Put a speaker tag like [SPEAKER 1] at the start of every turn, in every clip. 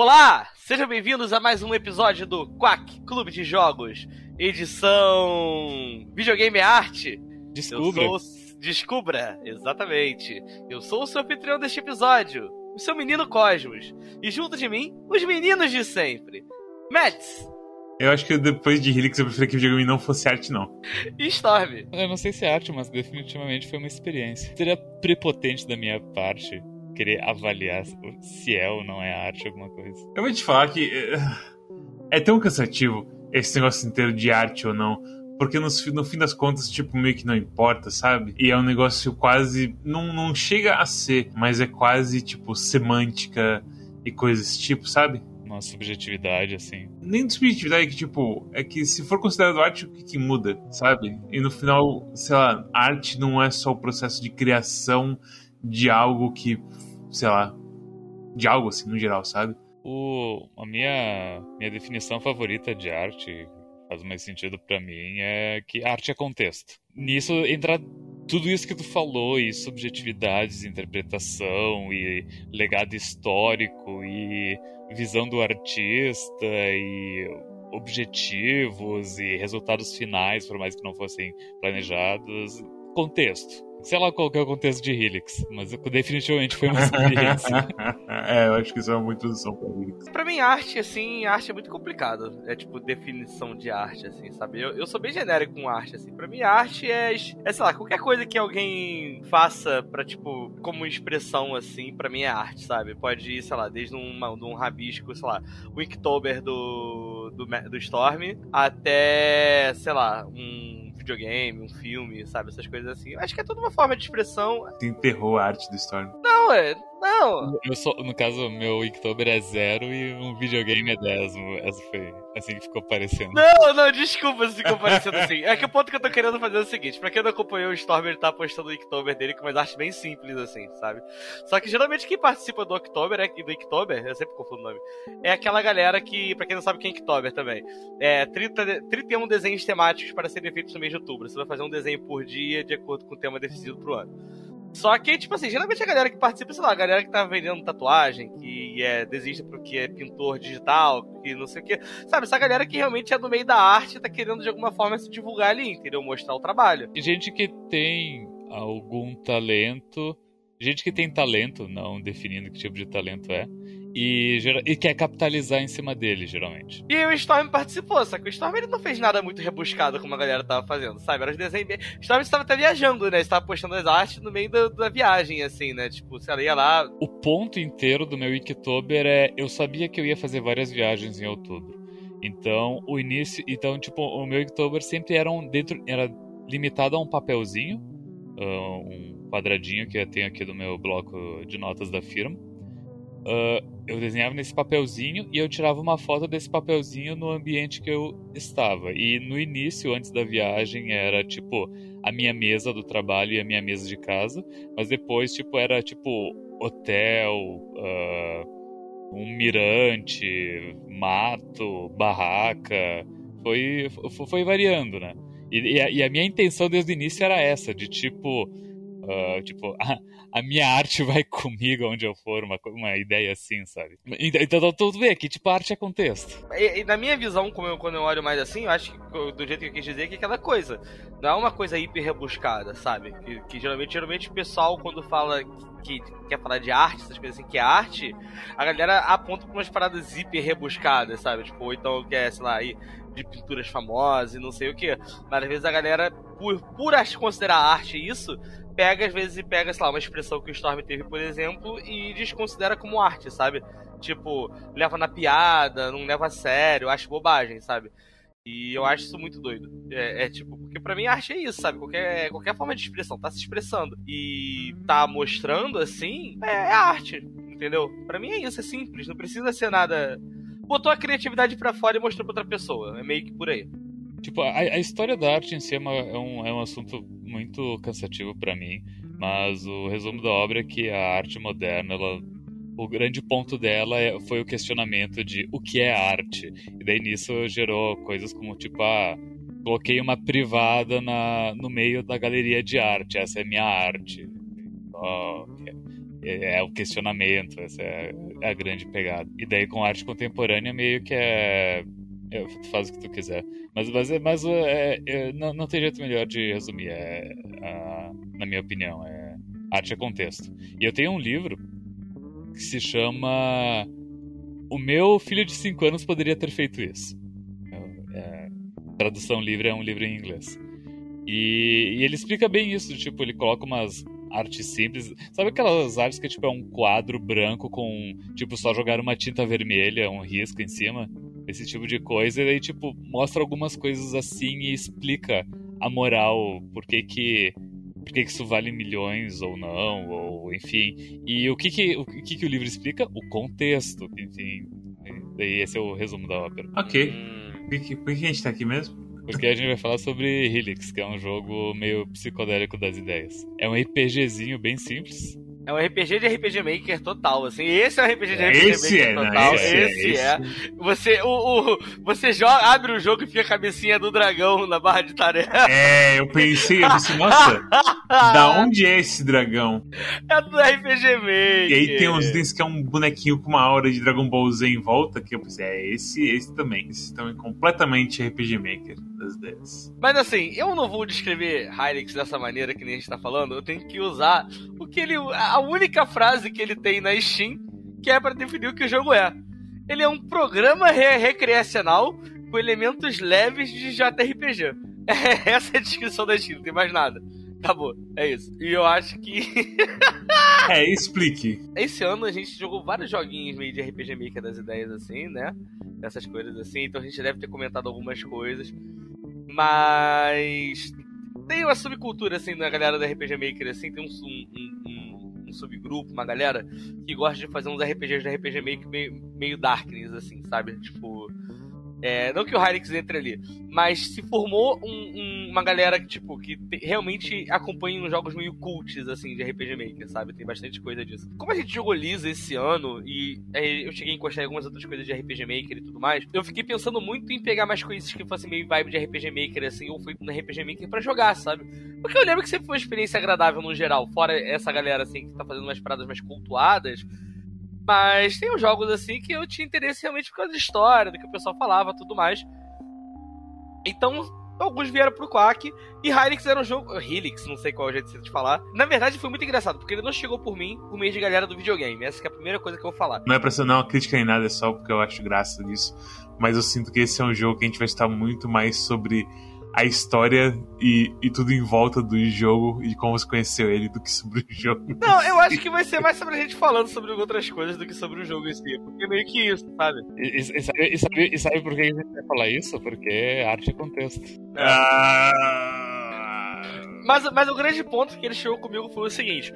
[SPEAKER 1] Olá, sejam bem-vindos a mais um episódio do Quack Clube de Jogos, edição Videogame Arte.
[SPEAKER 2] Descubra.
[SPEAKER 1] Eu sou... Descubra, exatamente. Eu sou o seu anfitrião deste episódio, o seu menino Cosmos. E junto de mim, os meninos de sempre. Mets.
[SPEAKER 3] Eu acho que depois de Helix eu preferia que o videogame não fosse arte, não.
[SPEAKER 1] E Storm.
[SPEAKER 2] Eu não sei se é arte, mas definitivamente foi uma experiência. Seria prepotente da minha parte querer avaliar se é ou não é arte alguma coisa.
[SPEAKER 3] Eu vou te falar que é tão cansativo esse negócio inteiro de arte ou não. Porque no, no fim das contas, tipo, meio que não importa, sabe? E é um negócio quase. Não, não chega a ser, mas é quase, tipo, semântica e coisas tipo, sabe?
[SPEAKER 2] Uma subjetividade, assim.
[SPEAKER 3] Nem de subjetividade, que, tipo, é que se for considerado arte, o que, que muda, sabe? E no final, sei lá, arte não é só o processo de criação de algo que sei lá, de algo assim no geral, sabe?
[SPEAKER 2] O, a minha, minha definição favorita de arte, faz mais sentido para mim, é que arte é contexto. Nisso entra tudo isso que tu falou, e subjetividades, interpretação, e legado histórico, e visão do artista, e objetivos e resultados finais, por mais que não fossem planejados. Contexto sei lá qual que é o contexto de Helix, mas definitivamente foi uma experiência.
[SPEAKER 3] é, eu acho que isso é uma muito introdução pra Helix.
[SPEAKER 1] Pra mim, arte, assim, arte é muito complicado. É tipo, definição de arte, assim, sabe? Eu, eu sou bem genérico com arte, assim. Pra mim, arte é, é, sei lá, qualquer coisa que alguém faça pra, tipo, como expressão, assim, pra mim é arte, sabe? Pode ir, sei lá, desde uma, um rabisco, sei lá, o Inktober do, do, do Storm, até, sei lá, um videogame, um filme, sabe? Essas coisas assim. Eu acho que é toda uma forma de expressão.
[SPEAKER 3] Você enterrou a arte do Storm.
[SPEAKER 1] Não, é. Não.
[SPEAKER 2] Eu sou, no caso, meu Inktober é zero e um videogame é 10. Essa foi assim que ficou parecendo.
[SPEAKER 1] Não, não, desculpa se ficou parecendo assim. É que o ponto que eu tô querendo fazer é o seguinte: pra quem não acompanhou o Storm, ele tá postando o Inktober dele com umas artes bem simples, assim, sabe? Só que geralmente quem participa do October, é, do Inktober, eu sempre confundo o nome, é aquela galera que, pra quem não sabe quem é Inktober também, é 30, 31 desenhos temáticos para serem feitos no mês de outubro. Você vai fazer um desenho por dia de acordo com o tema definido pro ano. Só que, tipo assim, geralmente a galera que participa, sei lá, a galera que tá vendendo tatuagem, que é desiste porque é pintor digital, que não sei o quê. Sabe, essa galera que realmente é do meio da arte tá querendo de alguma forma se divulgar ali, entendeu? Mostrar o trabalho.
[SPEAKER 2] E gente que tem algum talento. Gente que tem talento, não definindo que tipo de talento é, e, e, quer capitalizar em cima dele, geralmente.
[SPEAKER 1] E o Storm participou, só que o Storm ele não fez nada muito rebuscado como a galera tava fazendo, sabe? Era os desenhos. O Storm estava até viajando, né? Estava postando as artes no meio da, da viagem, assim, né? Tipo, se ela ia lá.
[SPEAKER 2] O ponto inteiro do meu Inktober é. Eu sabia que eu ia fazer várias viagens em outubro. Então, o início. Então, tipo, o meu Inktober sempre era um, dentro. Era limitado a um papelzinho, uh, um quadradinho que eu tenho aqui do meu bloco de notas da firma Uh, eu desenhava nesse papelzinho e eu tirava uma foto desse papelzinho no ambiente que eu estava. E no início, antes da viagem, era tipo a minha mesa do trabalho e a minha mesa de casa, mas depois tipo era tipo hotel, uh, um mirante, mato, barraca, foi foi variando, né? E, e, a, e a minha intenção desde o início era essa, de tipo Uh, tipo, a, a, minha arte vai comigo onde eu for, uma, uma ideia assim, sabe? Então, então tudo bem, que tipo, arte é contexto.
[SPEAKER 1] E, e, na minha visão, como eu, quando eu olho mais assim, eu acho que do jeito que eu quis dizer, que é aquela coisa. Não é uma coisa hiper rebuscada, sabe? Que, que geralmente, geralmente o pessoal, quando fala que, que quer falar de arte, essas coisas assim, que é arte, a galera aponta pra umas paradas hiper rebuscadas, sabe? Tipo, ou então quer, sei lá, de pinturas famosas e não sei o que. Mas às vezes a galera, por, por considerar arte isso, pega, às vezes, e pega, sei lá, uma expressão que o Storm teve, por exemplo, e desconsidera como arte, sabe? Tipo, leva na piada, não leva a sério, acha bobagem, sabe? E eu acho isso muito doido. É, é, tipo, porque pra mim arte é isso, sabe? Qualquer, qualquer forma de expressão, tá se expressando. E tá mostrando assim, é, é arte, entendeu? Pra mim é isso, é simples, não precisa ser nada. Botou a criatividade para fora e mostrou pra outra pessoa. É meio que por aí.
[SPEAKER 2] Tipo, a, a história da arte em si é, uma, é, um, é um assunto muito cansativo para mim, mas o resumo da obra é que a arte moderna, ela, o grande ponto dela é, foi o questionamento de o que é arte. E daí nisso gerou coisas como, tipo, ah, coloquei uma privada na, no meio da galeria de arte, essa é minha arte. Oh, é, é o questionamento, essa é a grande pegada. E daí com arte contemporânea meio que é é, tu faz o que tu quiser. Mas, mas, mas é, é, não, não tem jeito melhor de resumir, é, na minha opinião. É, arte é contexto. E eu tenho um livro que se chama O meu filho de 5 anos poderia ter feito isso. É, tradução livre é um livro em inglês. E, e, ele explica bem isso, tipo, ele coloca umas artes simples. Sabe aquelas artes que tipo, é um quadro branco com, tipo, só jogar uma tinta vermelha, um risco em cima? esse tipo de coisa, e aí, tipo, mostra algumas coisas assim e explica a moral, por que que, por que, que isso vale milhões ou não, ou enfim. E o que que o, que que o livro explica? O contexto, enfim. Daí esse é o resumo da ópera.
[SPEAKER 3] Ok. Por que, por que a gente tá aqui mesmo?
[SPEAKER 2] Porque a gente vai falar sobre Helix, que é um jogo meio psicodélico das ideias. É um RPGzinho bem simples,
[SPEAKER 1] é um RPG de RPG Maker total, assim. Esse é um RPG de RPG
[SPEAKER 3] esse
[SPEAKER 1] Maker
[SPEAKER 3] é,
[SPEAKER 1] total.
[SPEAKER 3] Não,
[SPEAKER 1] esse,
[SPEAKER 3] é,
[SPEAKER 1] esse é. Você, o, o, você joga, abre o jogo e fica a cabecinha do dragão na barra de tarefa.
[SPEAKER 3] É, eu pensei, eu pensei, nossa, da onde é esse dragão?
[SPEAKER 1] É do RPG Maker.
[SPEAKER 3] E aí tem uns itens que é um bonequinho com uma aura de Dragon Ball Z em volta, que eu pensei, é esse, esse também. Esse também é completamente RPG Maker das ideias.
[SPEAKER 1] Mas assim, eu não vou descrever Hyrix dessa maneira que nem a gente tá falando, eu tenho que usar o que ele. a única frase que ele tem na Steam, que é para definir o que o jogo é. Ele é um programa re recreacional com elementos leves de JRPG. É, essa é a descrição da Steam, não tem mais nada. Acabou, é isso. E eu acho que.
[SPEAKER 3] é, explique.
[SPEAKER 1] Esse ano a gente jogou vários joguinhos meio de RPG Maker das ideias assim, né? Essas coisas assim, então a gente deve ter comentado algumas coisas. Mas. Tem uma subcultura assim na galera da RPG Maker, assim, tem um, um, um, um subgrupo, uma galera que gosta de fazer uns RPGs da RPG Maker meio, meio darkness, assim, sabe? Tipo é, não que o Hyrix entre ali, mas se formou um, um, uma galera que, tipo, que te, realmente acompanha uns jogos meio cults, assim, de RPG Maker, sabe? Tem bastante coisa disso. Como a gente jogou Lisa esse ano, e é, eu cheguei a encostar em algumas outras coisas de RPG Maker e tudo mais, eu fiquei pensando muito em pegar mais coisas que fossem meio vibe de RPG Maker, assim, ou feito no RPG Maker pra jogar, sabe? Porque eu lembro que sempre foi uma experiência agradável no geral, fora essa galera, assim, que tá fazendo umas paradas mais cultuadas mas tem uns jogos assim que eu tinha interesse realmente por causa da história, do que o pessoal falava tudo mais. Então, alguns vieram pro Quack e Hylix era um jogo. Helix, não sei qual é o jeito de falar. Na verdade, foi muito engraçado, porque ele não chegou por mim por meio de galera do videogame. Essa é a primeira coisa que eu vou falar.
[SPEAKER 3] Não é pra ser não uma crítica nem nada, é só porque eu acho graça disso. Mas eu sinto que esse é um jogo que a gente vai estar muito mais sobre a história e, e tudo em volta do jogo e como você conheceu ele do que sobre o jogo.
[SPEAKER 1] Não, eu acho que vai ser mais sobre a gente falando sobre outras coisas do que sobre o jogo em si. Porque é meio que isso, sabe?
[SPEAKER 2] E, e, sabe, e, sabe, e sabe por que a gente vai falar isso? Porque arte é contexto.
[SPEAKER 3] Ah...
[SPEAKER 1] Mas, mas o grande ponto que ele chegou comigo foi o seguinte.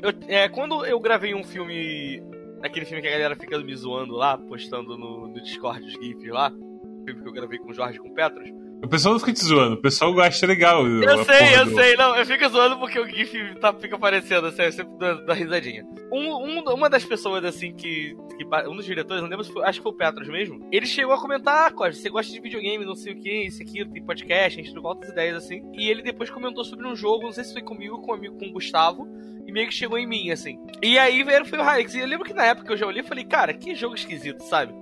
[SPEAKER 1] Eu, é, quando eu gravei um filme. Aquele filme que a galera fica me zoando lá, postando no, no Discord os GIFs lá. O filme que eu gravei com o Jorge e com o Petros.
[SPEAKER 3] O pessoal não fica te zoando, o pessoal acha legal.
[SPEAKER 1] Eu sei, eu do... sei, não, eu fico zoando porque o GIF tá, fica aparecendo, assim, eu sempre dou, dou risadinha. Um, um, uma das pessoas, assim, que, que, Um dos diretores, não lembro se foi, acho que foi o Petros mesmo, ele chegou a comentar, ah, Costa, você gosta de videogame, não sei o que, isso aqui, tem podcast, a gente trocou outras ideias, assim. E ele depois comentou sobre um jogo, não sei se foi comigo, com um amigo, com o Gustavo, e meio que chegou em mim, assim. E aí veio foi o Hyrix, e eu lembro que na época eu já olhei e falei, cara, que jogo esquisito, sabe?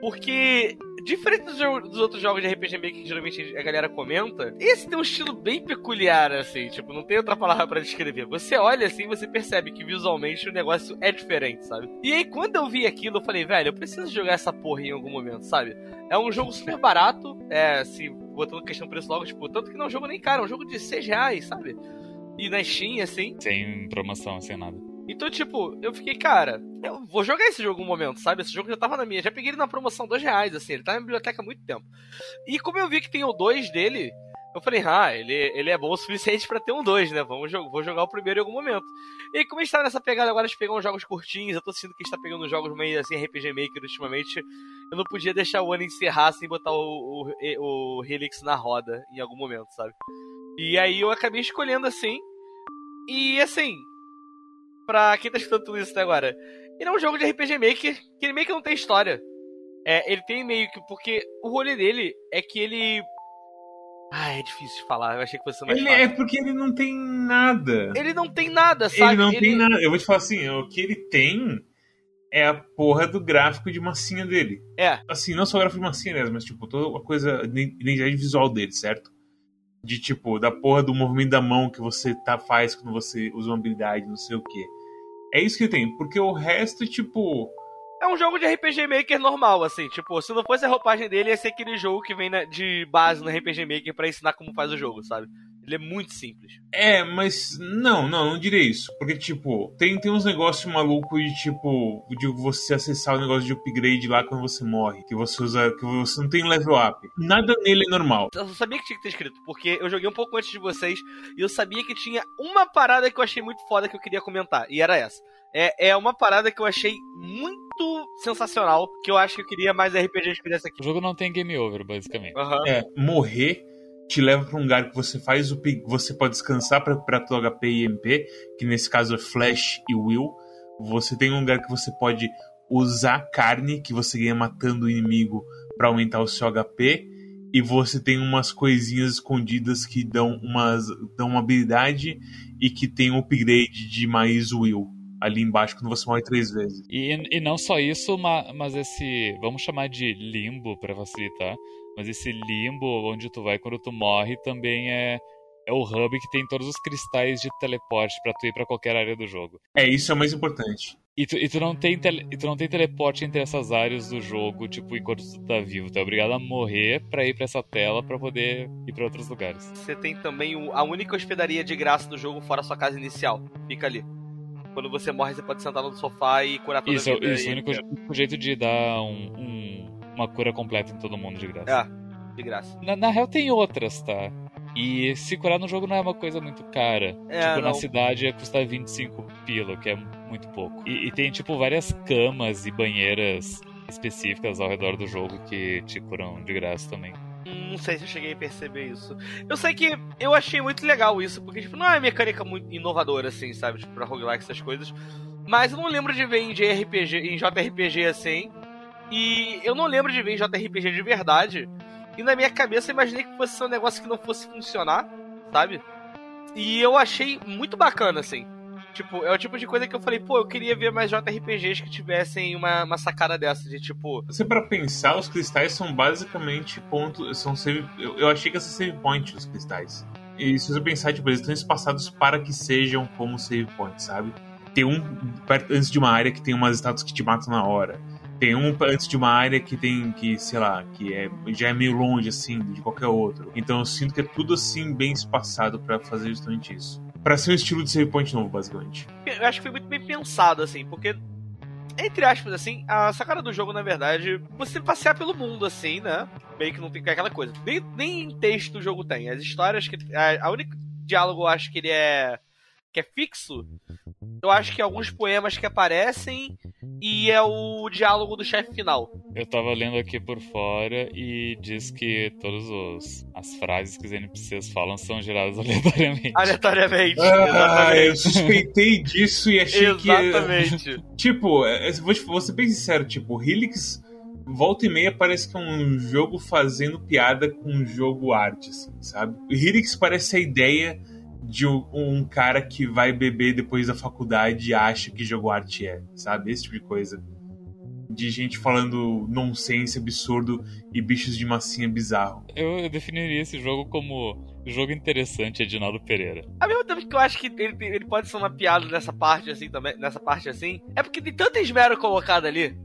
[SPEAKER 1] Porque diferente dos, dos, outros jogos de RPG Maker que geralmente a galera comenta, esse tem um estilo bem peculiar, assim, tipo, não tem outra palavra para descrever. Você olha assim, você percebe que visualmente o negócio é diferente, sabe? E aí, quando eu vi aquilo, eu falei, velho, eu preciso jogar essa porra em algum momento, sabe? É um jogo super barato, é, assim, botando questão preço logo, tipo, tanto que não é um jogo nem caro, é um jogo de 6 reais, sabe? E na Steam, assim.
[SPEAKER 2] Sem promoção, sem nada.
[SPEAKER 1] Então, tipo, eu fiquei, cara, eu vou jogar esse jogo um momento, sabe? Esse jogo já tava na minha. Já peguei ele na promoção dois reais, assim, ele tá na biblioteca há muito tempo. E como eu vi que tem o 2 dele, eu falei, ah, ele, ele é bom o suficiente para ter um 2, né? Vamos, vou jogar o primeiro em algum momento. E como a gente tá nessa pegada agora de pegar uns jogos curtinhos, eu tô sentindo que a gente tá pegando jogos meio assim, RPG Maker ultimamente, eu não podia deixar o ano encerrar sem botar o, o, o Helix na roda em algum momento, sabe? E aí eu acabei escolhendo assim. E assim, pra quem tá escutando tudo isso até agora. Ele é um jogo de RPG Maker que ele meio que não tem história. É, ele tem meio que. Porque o rolê dele é que ele. Ah, é difícil de falar. Eu achei que fosse mais
[SPEAKER 3] Ele é porque ele não tem nada.
[SPEAKER 1] Ele não tem nada, sabe?
[SPEAKER 3] Ele não tem nada. Eu vou te falar assim, o que ele tem é a porra do gráfico de massinha dele.
[SPEAKER 1] É.
[SPEAKER 3] Assim, não só o gráfico de massinha mesmo, mas tipo, toda a coisa, a identidade visual dele, certo? De tipo, da porra do movimento da mão que você tá, faz quando você usa uma habilidade, não sei o quê. É isso que tem, porque o resto, tipo.
[SPEAKER 1] É um jogo de RPG Maker normal, assim. Tipo, se não fosse a roupagem dele, ia ser aquele jogo que vem na- de base no RPG Maker pra ensinar como faz o jogo, sabe? Ele é muito simples.
[SPEAKER 3] É, mas não, não, não diria isso. Porque, tipo, tem, tem uns negócios malucos de, tipo, de você acessar o negócio de upgrade lá quando você morre. Que você usa, que você não tem level up. Nada nele é normal.
[SPEAKER 1] Eu sabia que tinha que ter escrito, porque eu joguei um pouco antes de vocês e eu sabia que tinha uma parada que eu achei muito foda que eu queria comentar, e era essa. É, é uma parada que eu achei muito sensacional, que eu acho que eu queria mais RPGs que desse aqui.
[SPEAKER 2] O jogo não tem game over, basicamente.
[SPEAKER 1] Aham.
[SPEAKER 3] É, morrer te leva pra um lugar que você faz o você pode descansar pra recuperar teu HP e MP, que nesse caso é Flash e Will. Você tem um lugar que você pode usar carne que você ganha matando o inimigo pra aumentar o seu HP. E você tem umas coisinhas escondidas que dão, umas, dão uma habilidade e que tem um upgrade de mais Will ali embaixo quando você morre três vezes.
[SPEAKER 2] E, e não só isso, ma- mas esse. Vamos chamar de limbo pra facilitar. Mas esse limbo onde tu vai quando tu morre também é. É o hub que tem todos os cristais de teleporte pra tu ir pra qualquer área do jogo.
[SPEAKER 3] É, isso é o mais importante.
[SPEAKER 2] E tu, e tu não tem tele- e tu não tem teleporte entre essas áreas do jogo, tipo, enquanto tu tá vivo. Tu é obrigado a morrer pra ir pra essa tela pra poder ir pra outros lugares.
[SPEAKER 1] Você tem também o- a única hospedaria de graça do jogo fora a sua casa inicial. Fica ali. Quando você morre, você pode sentar no sofá e curar toda
[SPEAKER 2] Isso,
[SPEAKER 1] a vida.
[SPEAKER 2] isso, o único, o único jeito de dar um- um- uma cura completa em todo mundo de graça.
[SPEAKER 1] É, de graça.
[SPEAKER 2] Na, na real tem outras, tá? E se curar no jogo não é uma coisa muito cara.
[SPEAKER 1] É,
[SPEAKER 2] tipo,
[SPEAKER 1] não.
[SPEAKER 2] na cidade custa 25 pila, que é muito pouco. E, e tem, tipo, várias camas e banheiras específicas ao redor do jogo que te curam de graça também.
[SPEAKER 1] Não sei se eu cheguei a perceber isso. Eu sei que eu achei muito legal isso, porque, tipo, não é mecânica muito inovadora, assim, sabe? Tipo, pra roguelike, essas coisas. Mas eu não lembro de ver em JRPG, em JRPG assim. E eu não lembro de ver JRPG de verdade. E na minha cabeça eu imaginei que fosse um negócio que não fosse funcionar, sabe? E eu achei muito bacana, assim. Tipo, é o tipo de coisa que eu falei, pô, eu queria ver mais JRPGs que tivessem uma, uma sacada dessa, de tipo,
[SPEAKER 3] Você para pensar, os cristais são basicamente pontos, são save, eu, eu achei que ser save point os cristais. E se você pensar, tipo, eles estão espaçados para que sejam como save point, sabe? Tem um perto, antes de uma área que tem umas estátuas que te matam na hora. Tem um antes de uma área que tem que, sei lá, que é já é meio longe assim de qualquer outro. Então eu sinto que é tudo assim bem espaçado para fazer justamente isso. Pra ser um estilo de save point novo, basicamente.
[SPEAKER 1] eu acho que foi muito bem pensado, assim, porque, entre aspas, assim, a sacada do jogo, na verdade, você passear pelo mundo, assim, né? Meio que não tem aquela coisa. Nem, nem texto o jogo tem. As histórias que. A, a diálogo eu acho que ele é. que é fixo. Eu acho que é alguns poemas que aparecem e é o diálogo do chefe final.
[SPEAKER 2] Eu tava lendo aqui por fora e diz que todas os, as frases que os NPCs falam são geradas aleatoriamente.
[SPEAKER 1] Aleatoriamente.
[SPEAKER 3] Ah,
[SPEAKER 1] exatamente.
[SPEAKER 3] eu suspeitei disso e achei que.
[SPEAKER 1] Exatamente.
[SPEAKER 3] Tipo, é, vou, te- vou ser bem sincero, tipo, Helix volta e meia parece que é um jogo fazendo piada com um jogo arte, assim, sabe? Helix parece a ideia de um, cara que vai beber depois da faculdade e acha que jogo arte é, sabe? Esse tipo de coisa. De gente falando nonsense absurdo e bichos de massinha bizarro.
[SPEAKER 2] Eu, eu definiria esse jogo como jogo interessante, Edinaldo Pereira.
[SPEAKER 1] Ao mesmo tempo que eu acho que ele, ele pode ser uma piada nessa parte assim também, nessa parte assim, é porque tem tanto esmero colocado ali.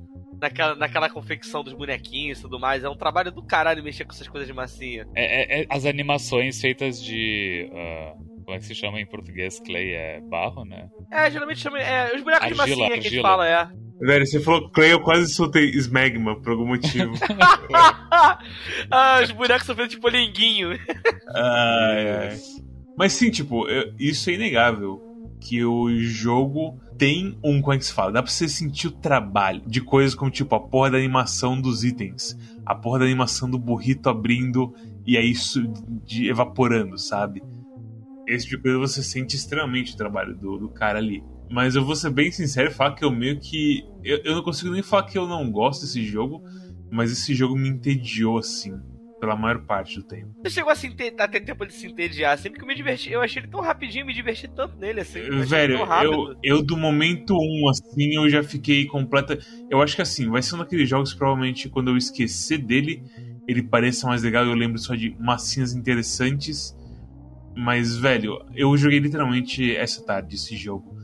[SPEAKER 1] Naquela, naquela confecção dos bonequinhos e tudo mais. É um trabalho do caralho mexer com essas coisas de massinha.
[SPEAKER 2] É, é- é as animações feitas de. ah, como é que se chama em português? Clay é barro, né?
[SPEAKER 1] É, geralmente chama. É, os bonecos de
[SPEAKER 2] Argila,
[SPEAKER 1] massinha que a gente
[SPEAKER 2] argila.
[SPEAKER 1] fala, é.
[SPEAKER 3] Velho, você falou Clay, eu quase soltei Smegma por algum motivo.
[SPEAKER 1] ah, os bonecos são feitos de polinguinho.
[SPEAKER 3] Ai, ai. Mas sim, tipo, eu- isso é inegável. Que o jogo tem um, como é que se fala? Dá pra você sentir o trabalho de coisas como, tipo, a porra da animação dos itens, a porra da animação do burrito abrindo e aí isso de evaporando, sabe? Esse tipo de coisa você sente extremamente o trabalho do, do cara ali. Mas eu vou ser bem sincero e falar que eu meio que. Eu, eu não consigo nem falar que eu não gosto desse jogo, mas esse jogo me entediou assim. pela maior parte do tempo.
[SPEAKER 1] Você chegou a, se a ter tempo de se entediar, sempre que eu me diverti. Eu achei ele tão rapidinho, me diverti tanto nele, assim. eu
[SPEAKER 3] Velho, eu, eu do momento 1, assim, eu já fiquei completa. Eu acho que assim, vai ser um daqueles jogos que provavelmente quando eu esquecer dele, ele pareça mais legal. Eu lembro só de massinhas interessantes. Mas, velho, eu joguei literalmente essa tarde esse jogo.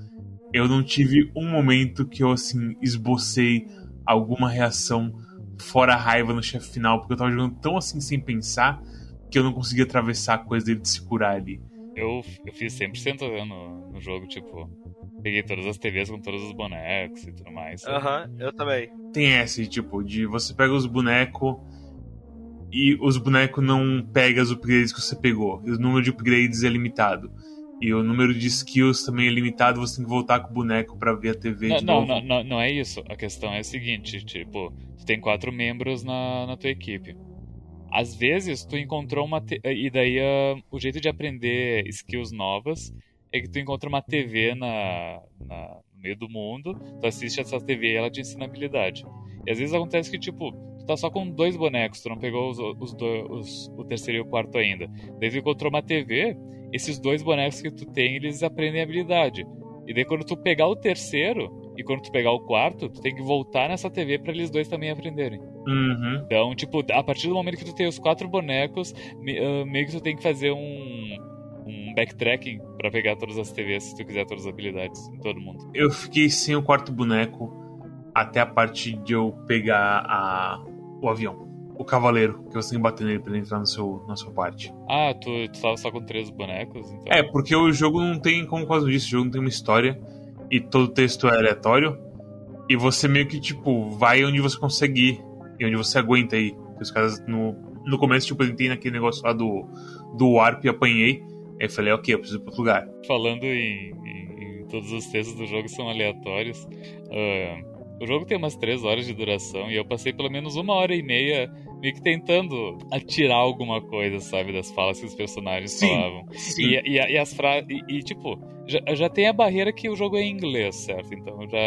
[SPEAKER 3] Eu não tive um momento que eu, assim, esbocei alguma reação fora a raiva no chefe final, porque eu tava jogando tão assim sem pensar que eu não conseguia atravessar a coisa dele de se curar ali.
[SPEAKER 2] Eu, eu fiz 100% no, no jogo, tipo, peguei todas as TVs com todos os bonecos e tudo mais.
[SPEAKER 1] Aham, eu também.
[SPEAKER 3] tem essa, tipo, de você pega os bonecos e os bonecos não pegam os upgrades que você pegou. E o número de upgrades é limitado. E o número de skills também é limitado, você tem que voltar com o boneco pra ver a TV
[SPEAKER 2] Não,
[SPEAKER 3] de
[SPEAKER 2] não,
[SPEAKER 3] novo.
[SPEAKER 2] não, não, é isso. A questão é a seguinte, tipo, tu tem quatro membros na, na tua equipe. Às vezes tu encontrou uma te- e daí ah, o jeito de aprender skills novas é que tu encontra uma TV na, na- no meio do mundo, tu assiste essa TV e ela te ensina habilidade. E às vezes acontece que tipo tu tá só com dois bonecos, tu não pegou os, os, do- os- o terceiro e o quarto ainda. Daí tu encontrou uma TV, esses dois bonecos que tu tem eles aprendem habilidade. E daí quando tu pegar o terceiro e quando tu pegar o quarto, tu tem que voltar nessa TV pra eles dois também aprenderem.
[SPEAKER 3] Uhum.
[SPEAKER 2] Então, tipo, a partir do momento que tu tem os quatro bonecos, ah, meio que tu tem que fazer um, um backtracking pra pegar todas as TVs se tu quiser todas as habilidades em todo mundo.
[SPEAKER 3] Eu fiquei sem o quarto boneco até a parte de eu pegar a... o avião. O cavaleiro, que você tem que bater nele pra ele entrar no seu, na sua parte.
[SPEAKER 2] Ah, tu, tu tava só com três bonecos? Então...
[SPEAKER 3] É, porque o jogo não tem, como quase disse, o jogo não tem uma história e todo o texto é aleatório. E você meio que, tipo, vai onde você consegue ir e onde você aguenta ir. Porque os caras, no, no começo, tipo, eu entrei naquele negócio lá do, do Warp e apanhei. Aí eu falei, ok, eu preciso ir pra outro lugar.
[SPEAKER 2] Falando em, em- em todos os textos do jogo são aleatórios, ah, o jogo tem umas três horas de duração e eu passei pelo menos uma hora e meia meio que tentando atirar alguma coisa, sabe, das falas que os personagens
[SPEAKER 3] Sim.
[SPEAKER 2] falavam.
[SPEAKER 3] Sim.
[SPEAKER 2] E, e, e as frases. E, e, tipo, já, já tem a barreira que o jogo é em inglês, certo? Então já.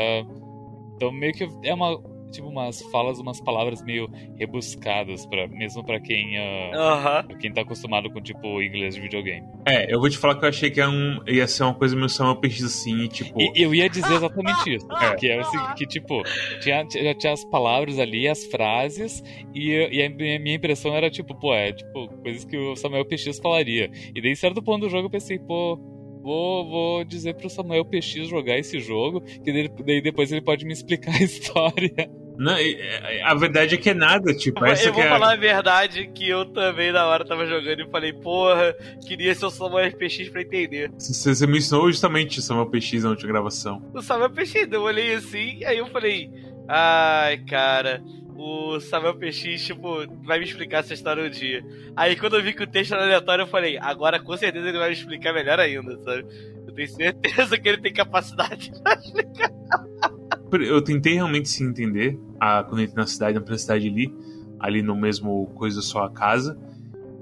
[SPEAKER 2] Então meio que é uma. Tipo, umas falas, umas palavras meio rebuscadas, pra, mesmo pra quem. ah,
[SPEAKER 1] Aham.
[SPEAKER 2] pra quem tá acostumado com, tipo, inglês de videogame.
[SPEAKER 3] É, eu vou te falar que eu achei que era um, ia ser uma coisa meio Samuel Peixe assim, tipo.
[SPEAKER 2] E eu ia dizer exatamente isso.
[SPEAKER 3] É.
[SPEAKER 2] Que é seguinte, que, tipo, tinha, tinha, tinha as palavras ali, as frases, e, e a minha minha impressão era, tipo, pô, é tipo, coisas que o Samuel PX falaria. E daí, em certo ponto do jogo, eu pensei, pô, vou, vou dizer pro Samuel PX jogar esse jogo, que daí, daí depois ele pode me explicar a história.
[SPEAKER 3] Não, a verdade é que é nada, tipo, essa
[SPEAKER 1] eu
[SPEAKER 3] que
[SPEAKER 1] vou
[SPEAKER 3] é.
[SPEAKER 1] falar a verdade que eu também na hora tava jogando e falei, porra, queria ser o Samuel PX pra entender.
[SPEAKER 3] Você, você me ensinou justamente Samuel PX na última gravação.
[SPEAKER 1] O Samuel PX, eu olhei assim, aí eu falei, ai, cara, o Samuel PX, tipo, vai me explicar essa história um dia. Aí quando eu vi que o texto era aleatório, eu falei, agora com certeza ele vai me explicar melhor ainda, sabe? Eu tenho certeza que ele tem capacidade.
[SPEAKER 3] Eu tentei realmente se entender a, quando eu entrei na cidade, na cidade ali, ali no mesmo coisa só a casa.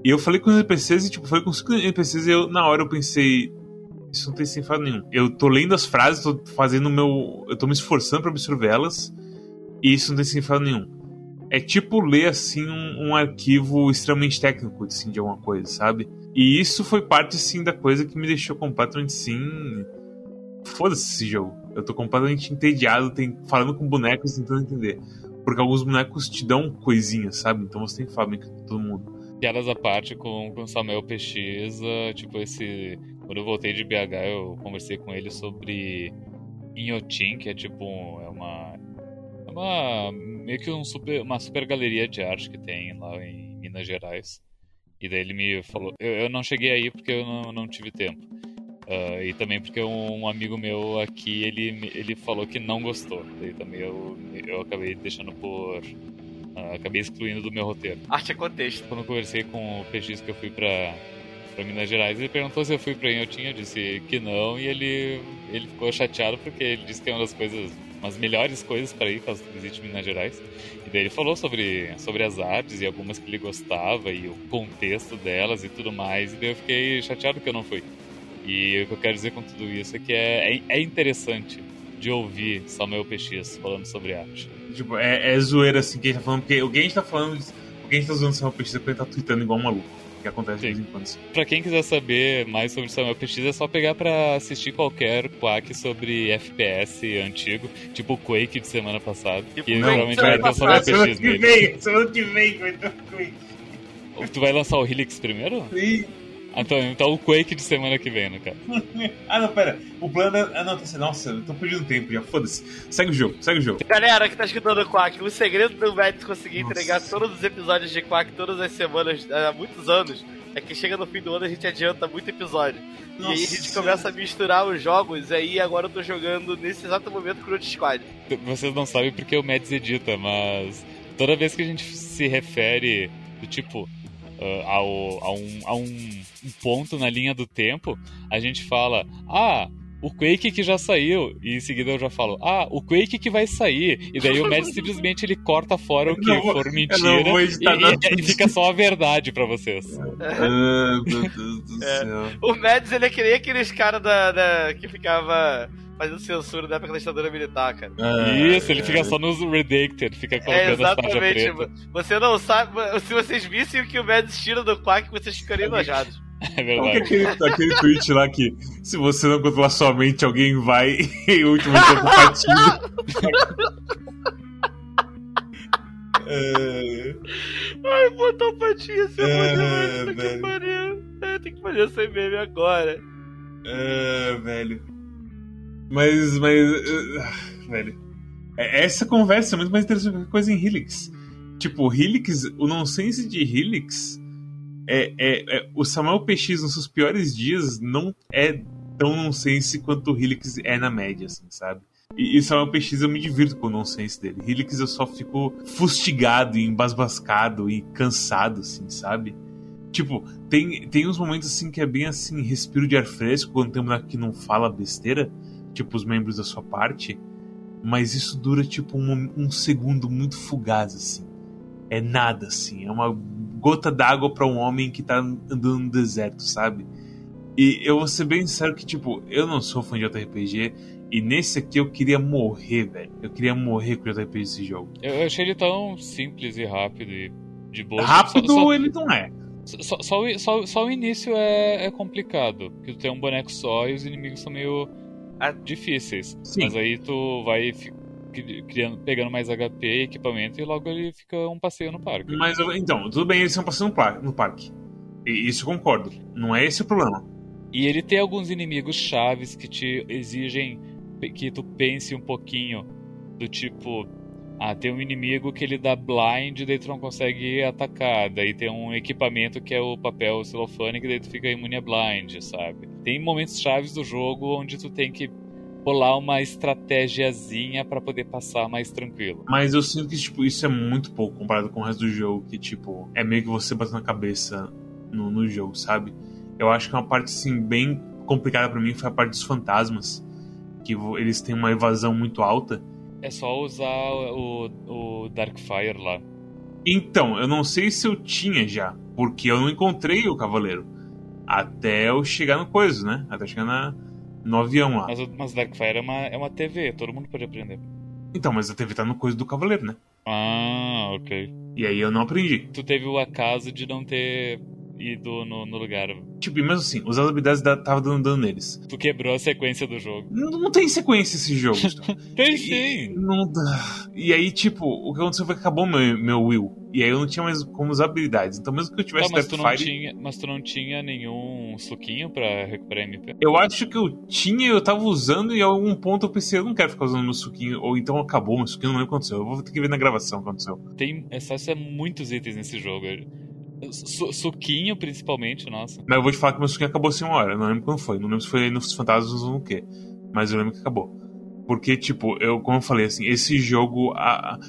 [SPEAKER 3] E eu falei com os NPCs e, tipo, falei com os NPCs e eu, na hora eu pensei, isso não tem significado nenhum. Eu tô lendo as frases, tô fazendo o meu. Eu tô me esforçando pra absorver elas, e isso não tem significado nenhum. É tipo ler, assim, um, um arquivo extremamente técnico, assim, de alguma coisa, sabe? E isso foi parte, assim, da coisa que me deixou completamente, assim. Foda-se esse jogo. Eu tô completamente entediado, tem, falando com bonecos tentando entender. Porque alguns bonecos te dão coisinhas, sabe? Então você tem que falar bem com todo mundo.
[SPEAKER 2] Piadas à parte com o Samuel ah, tipo, esse. Quando eu voltei de BH, eu conversei com ele sobre Inhotim, que é tipo. É uma. É uma. Meio que um super, uma super galeria de arte que tem lá em Minas Gerais. E daí ele me falou. Eu, eu não cheguei aí porque eu não, não tive tempo. Ah, e também porque um amigo meu aqui, ele, ele falou que não gostou. Daí também eu, eu acabei deixando por. ah, acabei excluindo do meu roteiro.
[SPEAKER 1] Arte é contexto.
[SPEAKER 2] Quando eu conversei com o PX que eu fui pra, pra Minas Gerais, ele perguntou se eu fui pra Inhotim, eu disse que não, e ele, ele ficou chateado porque ele disse que é uma das coisas, umas melhores coisas pra ir caso tu visite Minas Gerais. E daí ele falou sobre, sobre as artes e algumas que ele gostava e o contexto delas e tudo mais, e daí eu fiquei chateado que eu não fui. E o que eu quero dizer com tudo isso é que é, é, é interessante de ouvir Samuel PX falando sobre arte.
[SPEAKER 3] Tipo, é, é zoeira assim que a gente tá falando, porque o que a gente tá falando. O Porque a gente tá usando Samuel PX porque ele tá tweetando igual um maluco. Que acontece
[SPEAKER 2] Sim.
[SPEAKER 3] de vez em quando.
[SPEAKER 2] Pra quem quiser saber mais sobre Samuel PX, é só pegar pra assistir qualquer quack sobre FPS antigo, tipo o Quake de semana passada.
[SPEAKER 1] Tipo
[SPEAKER 2] que
[SPEAKER 1] Quake
[SPEAKER 2] normalmente
[SPEAKER 1] de
[SPEAKER 2] vai ter o Samuel
[SPEAKER 1] passada.
[SPEAKER 3] semana
[SPEAKER 2] PX
[SPEAKER 3] que vem, semana que vem vai ter o Quake.
[SPEAKER 2] Tu vai lançar o Helix primeiro?
[SPEAKER 3] Sim.
[SPEAKER 2] Então, então o Quake de semana que vem, no caso.
[SPEAKER 3] Ah, não, pera. O plano é. Ah, não, tá sendo. Nossa, eu tô perdendo tempo já. Foda-se. Segue o jogo, segue o jogo.
[SPEAKER 1] Galera que tá escutando o Quack, o segredo do Mads conseguir
[SPEAKER 3] Nossa.
[SPEAKER 1] entregar todos os episódios de Quack todas as semanas há muitos anos é que chega no fim do ano a gente adianta muito episódio. E aí a gente
[SPEAKER 3] Nossa.
[SPEAKER 1] começa a misturar os jogos, e aí agora eu tô jogando nesse exato momento Crunch Squad.
[SPEAKER 2] Vocês não sabem porque o Mads edita, mas toda vez que a gente se refere do tipo ah, ao, a, um, a um, um ponto na linha do tempo, a gente fala, ah, o Quake que já saiu, e em seguida eu já falo, ah, o Quake que vai sair, e daí o Mads simplesmente ele corta fora o que
[SPEAKER 3] não
[SPEAKER 2] for mentira e, e- e fica só a verdade pra vocês.
[SPEAKER 3] Ah, meu Deus do
[SPEAKER 1] É.
[SPEAKER 3] céu.
[SPEAKER 1] O Mads, ele é que nem aqueles caras da, da- que ficava fazendo censura da época da ditadura militar, cara.
[SPEAKER 3] Ah,
[SPEAKER 2] Isso, ele fica só nos Redacted, fica
[SPEAKER 1] É,
[SPEAKER 2] colocando as tarjas
[SPEAKER 1] exatamente. Você não sabe. Se vocês vissem o que o Mads tira do Quack, vocês ficariam enojados.
[SPEAKER 2] É
[SPEAKER 3] é
[SPEAKER 2] verdade.
[SPEAKER 3] aquele, aquele tweet lá que se você não controlar sua mente, alguém vai e o último encontro patinho. É,
[SPEAKER 1] Ai, botou patinha, você é,
[SPEAKER 3] É,
[SPEAKER 1] que pariu. É, tem que fazer essa meme agora.
[SPEAKER 3] é, velho. Mas, mas. ah, velho. É- Essa conversa é muito mais interessante que qualquer coisa em Helix. Tipo, Helix, o nonsense de Helix é, é, é- O Samuel PX nos seus piores dias não é tão nonsense quanto o Helix é na média, assim, sabe? E, e Samuel PX eu me divirto com o nonsense dele. Helix eu só fico fustigado e embasbascado e cansado, assim, sabe? Tipo, tem, tem uns momentos assim que é bem assim, respiro de ar fresco quando tem um que não fala besteira, tipo os membros da sua parte, mas isso dura tipo um, um segundo muito fugaz, assim. É nada, assim. É uma gota d'água pra um homem que tá andando no deserto, sabe? E eu vou ser bem sincero que, tipo, eu não sou fã de JRPG, e nesse aqui eu queria morrer, velho. Eu queria morrer com o JRPG desse jogo.
[SPEAKER 2] Eu achei ele tão simples e rápido e de boa.
[SPEAKER 3] Rápido
[SPEAKER 2] Só, só,
[SPEAKER 3] ele não é.
[SPEAKER 2] só, só o- só- só o início é, é complicado. Porque tu tem um boneco só e os inimigos são meio. Difíceis.
[SPEAKER 3] Sim.
[SPEAKER 2] Mas aí tu vai criando, pegando mais HP e equipamento e logo ele fica um passeio no parque.
[SPEAKER 3] Mas, então, tudo bem, eles estão passando no par- no parque. E isso eu concordo. Não é esse o problema.
[SPEAKER 2] E ele tem alguns inimigos chaves que te exigem que tu pense um pouquinho. Do tipo, ah, tem um inimigo que ele dá blind, daí tu não consegue atacar. Daí tem um equipamento que é o papel celofane, que daí tu fica imune a blind, sabe? Tem momentos chaves do jogo onde tu tem que bolar uma estratégiazinha pra poder passar mais tranquilo.
[SPEAKER 3] Mas eu sinto que, tipo, isso é muito pouco comparado com o resto do jogo, que, tipo, é meio que você batendo na cabeça no, no jogo, sabe? Eu acho que uma parte, assim, bem complicada pra mim foi a parte dos fantasmas. Que eles têm uma evasão muito alta.
[SPEAKER 2] É só usar o, o Darkfire lá.
[SPEAKER 3] Então, eu não sei se eu tinha já, porque eu não encontrei o cavaleiro. Até eu chegar no coisa, né? Até chegar na, no avião lá.
[SPEAKER 2] Mas, mas Darkfire é uma, é uma TV, todo mundo pode aprender.
[SPEAKER 3] Então, mas a TV tá no coisa do cavaleiro, né?
[SPEAKER 2] Ah, ok.
[SPEAKER 3] E aí eu não aprendi.
[SPEAKER 2] Tu teve o acaso de não ter ido no, no lugar.
[SPEAKER 3] Tipo, e mesmo assim, usar as habilidades da, tava dando dano neles.
[SPEAKER 2] Tu quebrou a sequência do jogo.
[SPEAKER 3] Não, não tem sequência esse jogo.
[SPEAKER 2] Tem
[SPEAKER 3] E-
[SPEAKER 2] sim!
[SPEAKER 3] Não dá. E aí, tipo, o que aconteceu foi que acabou meu, meu Will. E aí eu não tinha mais como usar habilidades. Então, mesmo que eu
[SPEAKER 2] Tá,
[SPEAKER 3] tivesse
[SPEAKER 2] mas, tu não
[SPEAKER 3] Deathfire,
[SPEAKER 2] tinha, mas tu não tinha nenhum suquinho pra recuperar MP?
[SPEAKER 3] eu acho que eu tinha, eu tava usando, e a algum ponto eu pensei, eu não quero ficar usando meu suquinho. Ou então acabou meu suquinho, não lembro o que aconteceu. Eu vou ter que ver na gravação o que aconteceu.
[SPEAKER 2] Tem acesso a muitos itens nesse jogo. Su- suquinho, principalmente, nossa.
[SPEAKER 3] Mas eu vou te falar que meu suquinho acabou assim uma hora. Eu não lembro quando foi. Não lembro se foi nos fantasmas ou no quê. Mas eu lembro que acabou. Porque, tipo, eu, como eu falei, assim, esse jogo. a- a-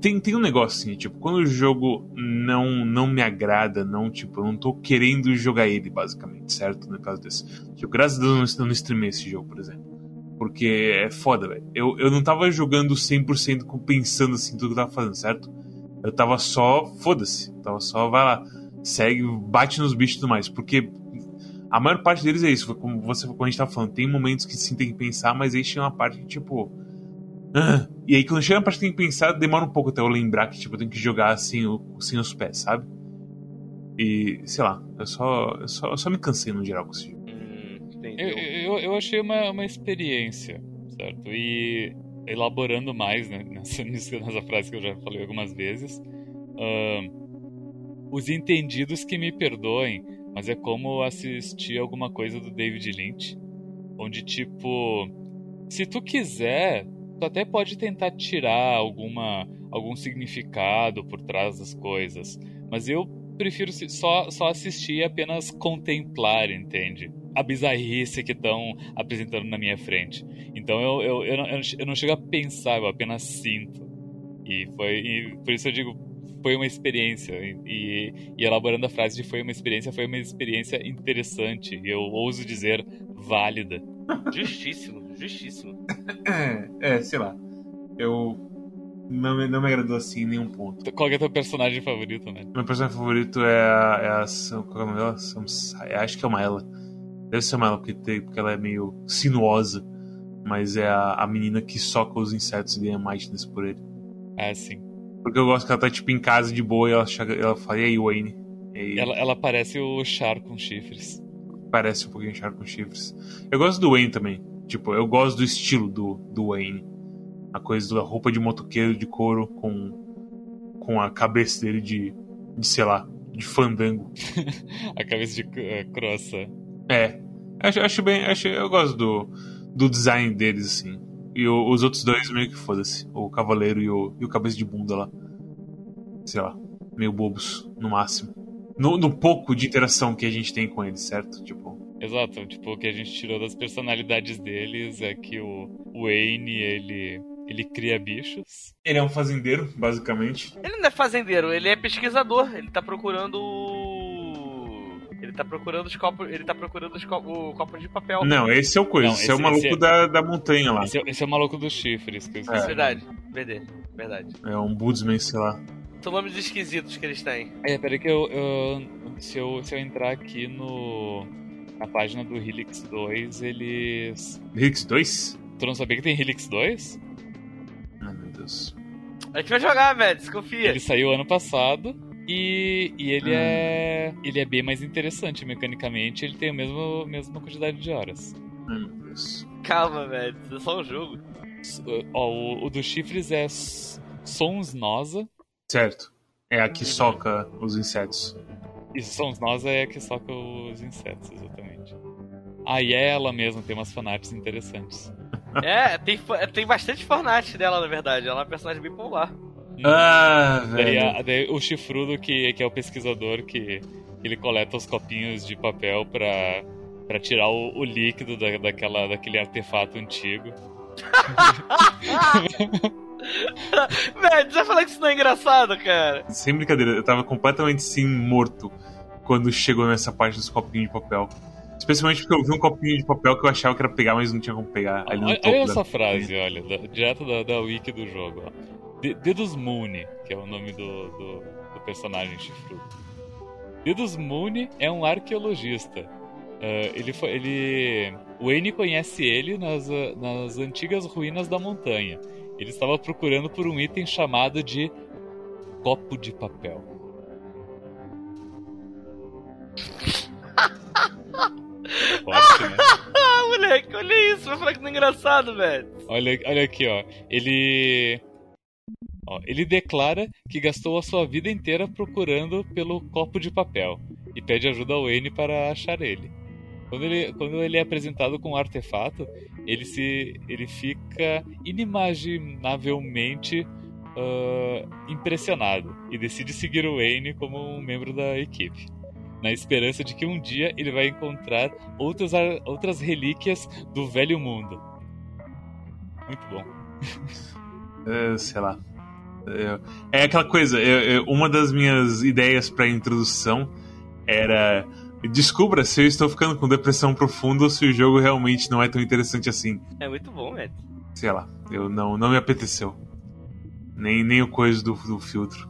[SPEAKER 3] tem, tem um negócio assim, tipo, quando o jogo não, não me agrada, não, tipo, eu não tô querendo jogar ele, basicamente, certo? No caso desse. Tipo, graças a Deus eu não, streamei esse jogo, por exemplo. Porque é foda, velho. Eu, eu não tava jogando 100% com- pensando assim, tudo que eu tava fazendo, certo? Eu tava só, foda-se. Eu Tava só, vai lá, segue, bate nos bichos e tudo mais. Porque a maior parte deles é isso, como você como a gente tá falando. Tem momentos que sim tem que pensar, mas aí chega uma parte que, tipo. ah, E aí, quando chega na parte que tem que pensar, demora um pouco até eu lembrar que, tipo, eu tenho que jogar assim, o- sem os pés, sabe? E, sei lá, eu só, eu só, eu só me cansei no geral com esse jogo.
[SPEAKER 1] Hum,
[SPEAKER 2] Eu, eu, eu achei uma, uma experiência, certo? E elaborando mais né, nessa, nessa frase que eu já falei algumas vezes, ahn, os entendidos que me perdoem, mas é como assistir alguma coisa do David Lynch, onde tipo, se tu quiser, tu até pode tentar tirar alguma algum significado por trás das coisas, mas eu prefiro só, só assistir e apenas contemplar, entende? A bizarrice que estão apresentando na minha frente. Então eu, eu, eu, não, eu não chego a pensar, eu apenas sinto. E foi e por isso eu digo, foi uma experiência. E, e- elaborando a frase de foi uma experiência, foi uma experiência interessante. Eu ouso dizer, válida.
[SPEAKER 1] Justíssimo, justíssimo.
[SPEAKER 3] É, é, sei lá. Eu. Não me, não me agradou assim em nenhum ponto.
[SPEAKER 2] Qual é teu personagem favorito, né?
[SPEAKER 3] Meu personagem favorito é a. É a Sam- qual é o nome dela? Acho que é uma ela. Deve ser uma ela, porque, tem- porque ela é meio sinuosa. Mas é a, a menina que soca os insetos e ganha Mightness por ele.
[SPEAKER 2] Ah, sim.
[SPEAKER 3] Porque eu gosto que ela tá, tipo, em casa de boa e ela, chega, ela fala, e aí, Wayne? E aí,
[SPEAKER 2] Ela, ela parece o Char com chifres.
[SPEAKER 3] parece um pouquinho Char com chifres. Eu gosto do Wayne também. Tipo, eu gosto do estilo do, do Wayne. A coisa da roupa de motoqueiro de couro com, com a cabeça dele de, de sei lá, de fandango.
[SPEAKER 2] A cabeça de uh, crossa.
[SPEAKER 3] É. Acho, acho bem. Acho, eu gosto do, do design deles, assim. E o- os outros dois meio que foda-se. O Cavaleiro e o, e o Cabeça de Bunda lá. Sei lá. Meio bobos, no máximo. No, no pouco de interação que a gente tem com eles, certo? Tipo.
[SPEAKER 2] Exato, tipo, o que a gente tirou das personalidades deles é que o Wayne, ele, ele cria bichos.
[SPEAKER 3] Ele é um fazendeiro, basicamente.
[SPEAKER 1] Ele não é fazendeiro, ele é pesquisador. Ele tá procurando. Tá procurando os copos. Ele tá procurando os copos, o copo de papel.
[SPEAKER 3] Não, esse é o coisa.
[SPEAKER 2] Não,
[SPEAKER 3] esse, é o
[SPEAKER 2] esse-
[SPEAKER 3] maluco
[SPEAKER 2] esse é-
[SPEAKER 3] da, da montanha lá.
[SPEAKER 2] Esse é, esse é o maluco dos chifres, que eu.
[SPEAKER 3] É.
[SPEAKER 1] Verdade, verdade, verdade.
[SPEAKER 3] É um Budsman, sei lá.
[SPEAKER 1] São nomes esquisitos que eles têm.
[SPEAKER 2] É, peraí que eu, eu- se, eu, se eu entrar aqui no na página do Helix 2, eles...
[SPEAKER 3] Hicks 2?
[SPEAKER 2] Tu não sabia que tem Helix 2?
[SPEAKER 3] Ai, meu Deus.
[SPEAKER 1] A gente vai jogar, velho, desconfia.
[SPEAKER 2] Ele saiu ano passado e, e ele
[SPEAKER 3] Hum.
[SPEAKER 2] é ele é bem mais interessante mecanicamente, ele tem a mesma, mesma quantidade de horas.
[SPEAKER 3] Meu Deus.
[SPEAKER 1] Calma, velho, isso é só um jogo.
[SPEAKER 2] Ó, o, o dos chifres é Sons Nosa.
[SPEAKER 3] Certo. É a
[SPEAKER 2] Uhum.
[SPEAKER 3] que soca os insetos.
[SPEAKER 2] E Sons Nosa é a que soca os insetos, exatamente. Ah, e é ela mesma, tem umas fanarts interessantes.
[SPEAKER 1] É, tem, tem bastante Fortnite dela, na verdade. Ela é uma personagem bem popular.
[SPEAKER 3] Ah,
[SPEAKER 2] Daí,
[SPEAKER 3] velho.
[SPEAKER 2] a- daí o chifrudo, que, que é o pesquisador, que, que ele coleta os copinhos de papel pra, pra tirar o, o líquido da, daquela, daquele artefato antigo.
[SPEAKER 1] velho, você vai falar que isso não é engraçado, cara.
[SPEAKER 3] Sem brincadeira, eu tava completamente sim morto quando chegou nessa parte dos copinhos de papel. Especialmente porque eu vi um copinho de papel que eu achava que era pegar, mas não tinha como pegar. Ali no
[SPEAKER 2] Olha,
[SPEAKER 3] topo
[SPEAKER 2] olha
[SPEAKER 3] da-
[SPEAKER 2] essa frase, olha, da- direto da, da wiki do jogo. Ó. De- Dedos Mooney, que é o nome do, do, do personagem chifrudo. Dedos Mooney é um arqueologista. Ah, ele, foi, ele, Wayne conhece ele nas, ah, nas antigas ruínas da montanha. Ele estava procurando por um item chamado de copo de papel. Forte, né?
[SPEAKER 1] Moleque, olha isso. Vai falar que não é engraçado, velho.
[SPEAKER 2] Olha, olha aqui, ó. Ele. Ó, ele declara que gastou a sua vida inteira procurando pelo copo de papel e pede ajuda ao Wayne para achar ele. Quando ele, quando ele é apresentado com o artefato, ele se ele fica inimaginavelmente ah, impressionado e decide seguir o Wayne como um membro da equipe, na esperança de que um dia ele vai encontrar outras, outras relíquias do velho mundo. Muito bom.
[SPEAKER 3] É, sei lá. É, é aquela coisa, é- é, uma das minhas ideias pra introdução era. Descubra se eu estou ficando com depressão profunda ou se o jogo realmente não é tão interessante assim.
[SPEAKER 1] É muito bom, velho.
[SPEAKER 3] Sei lá, eu não, não me apeteceu. Nem, nem o coisa do, do filtro.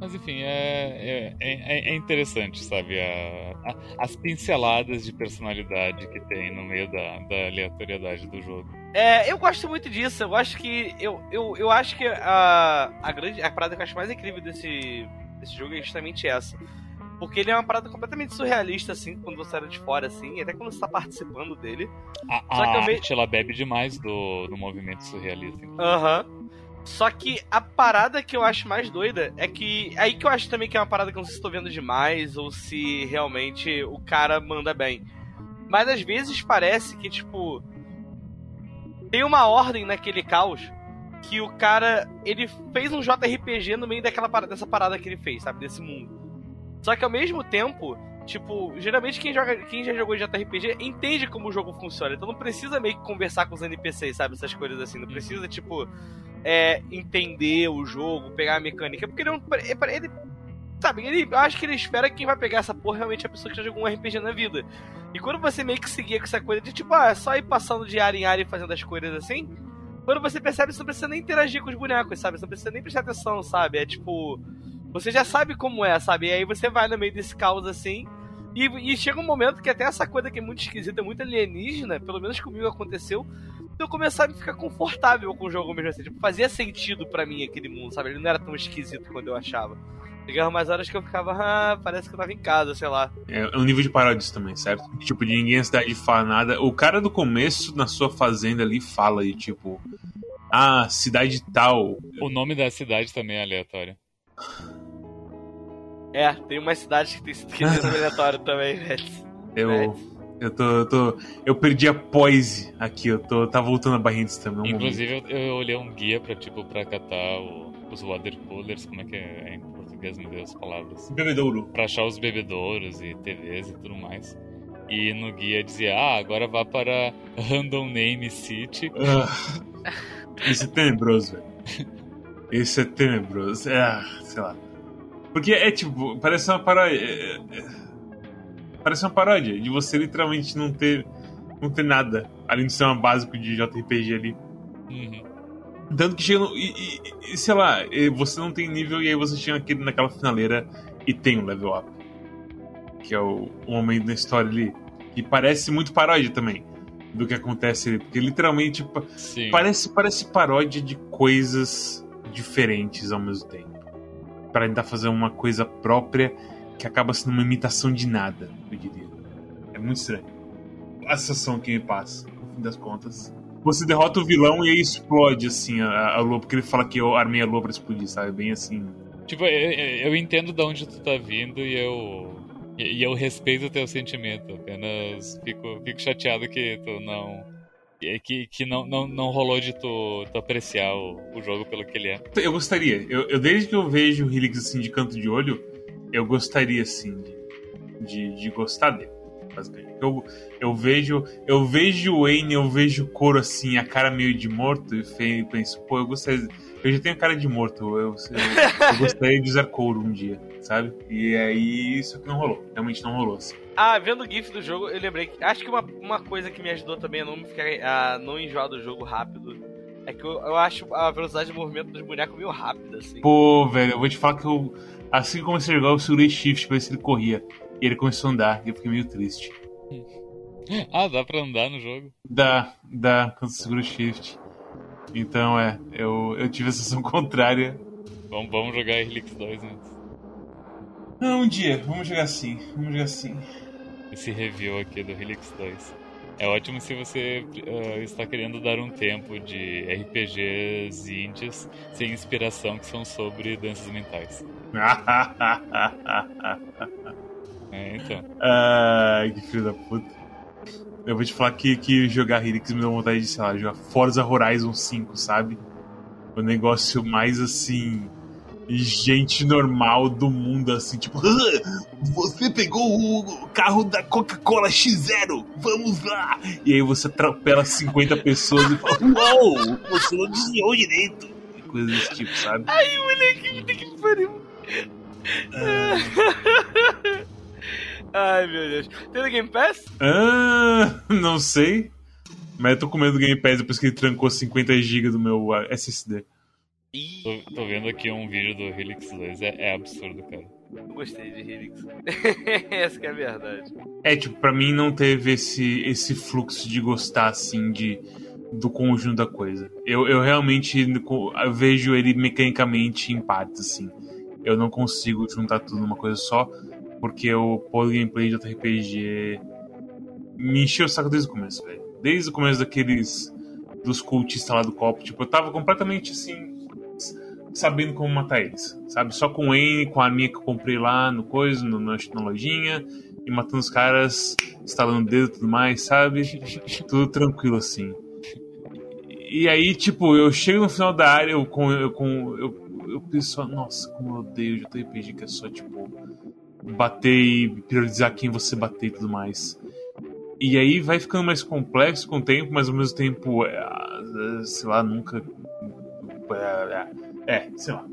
[SPEAKER 2] Mas enfim, é, é, é, é interessante, sabe? A, a, as pinceladas de personalidade que tem no meio da, da aleatoriedade do jogo.
[SPEAKER 1] É, eu gosto muito disso. Eu acho que. Eu, eu, eu acho que a, a grande. A parada que eu acho mais incrível desse, desse jogo é justamente essa. Porque ele é uma parada completamente surrealista, assim, quando você era de fora, assim, até quando você tá participando dele.
[SPEAKER 2] A, a arte, ela bebe demais do, do movimento surrealista.
[SPEAKER 1] Aham. Uhum. Só que a parada que eu acho mais doida é que. Aí que eu acho também que é uma parada que eu não sei se estou vendo demais ou se realmente o cara manda bem. Mas às vezes parece que, tipo. Tem uma ordem naquele caos que o cara. Ele fez um JRPG no meio daquela parada, dessa parada que ele fez, sabe? Desse mundo. Só que ao mesmo tempo, tipo, geralmente quem joga, quem já jogou JRPG entende como o jogo funciona. Então não precisa meio que conversar com os NPCs, sabe? Essas coisas assim. Não precisa, tipo é, entender o jogo, pegar a mecânica, porque ele, é ele sabe, ele, eu acho que ele espera que quem vai pegar essa porra realmente é a pessoa que já jogou um RPG na vida. E quando você meio que seguia com essa coisa de tipo, ah, é só ir passando de área em área e fazendo as coisas assim, quando você percebe, você não precisa nem interagir com os bonecos, sabe? Você não precisa nem prestar atenção, sabe? É tipo. Você já sabe como é, sabe? E aí você vai no meio desse caos assim. E, e chega um momento que até essa coisa que é muito esquisita, muito alienígena, pelo menos comigo aconteceu, eu começar a ficar confortável com o jogo mesmo assim. Tipo, fazia sentido para mim aquele mundo, sabe? Ele não era tão esquisito quando eu achava. Chegava mais horas que eu ficava, ah, parece que eu tava em casa, sei lá.
[SPEAKER 3] É, é um nível de paródias também, certo? Tipo, de ninguém na cidade fala nada. O cara do começo, na sua fazenda ali, fala e tipo, ah, cidade tal.
[SPEAKER 2] O nome da cidade também é aleatório.
[SPEAKER 1] É, tem uma cidade que tem, que tem nome aleatório também, velho.
[SPEAKER 3] Eu. Eu tô, eu tô. Eu perdi a poise aqui, eu tô. Tá voltando a barrinha de também.
[SPEAKER 2] Inclusive, eu, eu, olhei um guia pra, tipo, pra catar o, os water coolers, como é que é em português, meu Deus, as palavras.
[SPEAKER 3] Bebedouro.
[SPEAKER 2] Pra achar os bebedouros e TVs e tudo mais. E no guia dizia, ah, agora vá para Random Name City.
[SPEAKER 3] Ah, isso é tenebroso, velho. Isso é tenebroso. É, sei lá. Porque é tipo, parece uma parada. É, é, Parece uma paródia de você literalmente não ter não ter nada além do sistema básico de JRPG ali. Uhum. Tanto que chega no, e, e, sei lá, você não tem nível e aí você chega naquele, naquela finaleira e tem um level up. Que é o, o momento da história ali. E parece muito paródia também do que acontece ali. Porque literalmente parece, parece paródia de coisas diferentes ao mesmo tempo. Para tentar fazer uma coisa própria que acaba sendo uma imitação de nada, eu diria. É muito estranho. A sensação que me passa, no fim das contas. Você derrota o vilão e aí explode, assim, a, a lua, porque ele fala que eu armei a lua pra explodir, sabe? Bem assim.
[SPEAKER 2] Tipo, eu, eu entendo de onde tu tá vindo e eu. E eu respeito o teu sentimento, apenas fico, fico chateado que tu não. Que, que não, não, não rolou de tu, tu apreciar o, o jogo pelo que ele é.
[SPEAKER 3] Eu gostaria. Eu, eu desde que eu vejo o Helix assim de canto de olho, eu gostaria sim de, de, de gostar dele. Eu, eu vejo eu vejo o Wayne, eu vejo o Coro assim, a cara meio de morto, e penso, pô, eu gostaria. Eu já tenho cara de morto, eu, eu, eu gostaria de usar couro um dia, sabe? E aí isso que não rolou, realmente não rolou assim.
[SPEAKER 1] Ah, vendo o GIF do jogo, eu lembrei que. Acho que uma, uma coisa que me ajudou também a não ficar. a não enjoar do jogo rápido. É que eu, eu acho a velocidade de movimento dos bonecos meio rápida, assim.
[SPEAKER 3] Pô, velho, eu vou te falar que eu Assim que comecei a jogar, eu segurei shift pra ver se ele corria. E ele começou a andar, e eu fiquei meio triste.
[SPEAKER 2] ah, dá pra andar no jogo?
[SPEAKER 3] Dá, dá, quando você segura o shift. Então é, eu, eu tive a sensação contrária.
[SPEAKER 2] Vamos, vamos jogar Helix 2 antes.
[SPEAKER 3] Não, um dia, vamos jogar assim, vamos jogar assim.
[SPEAKER 2] Esse review aqui do Helix 2. É ótimo se você uh, está querendo dar um tempo de RPGs indies sem inspiração que são sobre danças mentais. é, então.
[SPEAKER 3] Ai, que filho da puta. Eu vou te falar que, que jogar Helix me deu vontade de, sei lá, jogar Forza Horizon 5, sabe? O negócio mais assim gente normal do mundo, assim, tipo, ah, você pegou o carro da Coca-Cola X0, vamos lá! E aí você atropela 50 pessoas e fala, uou, você não desviou direito. E coisas desse tipo, sabe?
[SPEAKER 1] Ai, moleque, que pariu. Ai, meu Deus. Tem no Game Pass?
[SPEAKER 3] Ah, não sei. Mas eu tô com medo do Game Pass depois que ele trancou 50 GB do meu SSD.
[SPEAKER 2] Tô, tô vendo aqui um vídeo do Helix 2, é, é absurdo, cara.
[SPEAKER 1] eu gostei de Helix. Essa que é a verdade.
[SPEAKER 3] É, tipo, pra mim não teve esse, esse fluxo de gostar, assim, de, do conjunto da coisa. Eu, eu realmente eu vejo ele mecanicamente em partes, assim. Eu não consigo juntar tudo numa coisa só, porque o polo gameplay de RPG me encheu o saco desde o começo, velho. Desde o começo daqueles. dos cultistas lá do copo. Tipo, eu tava completamente assim. Sabendo como matar eles, sabe? Só com N, com a arminha que eu comprei lá no coisa, no, na na lojinha, e matando os caras, instalando o dedo e tudo mais, sabe? Tudo tranquilo assim. E aí, tipo, eu chego no final da área, eu com. Eu, com, eu, eu penso, nossa, como eu odeio o JRPG que é só, tipo, bater e priorizar quem você bater e tudo mais. E aí vai ficando mais complexo com o tempo, mas ao mesmo tempo, é, sei lá, nunca. É, sei lá.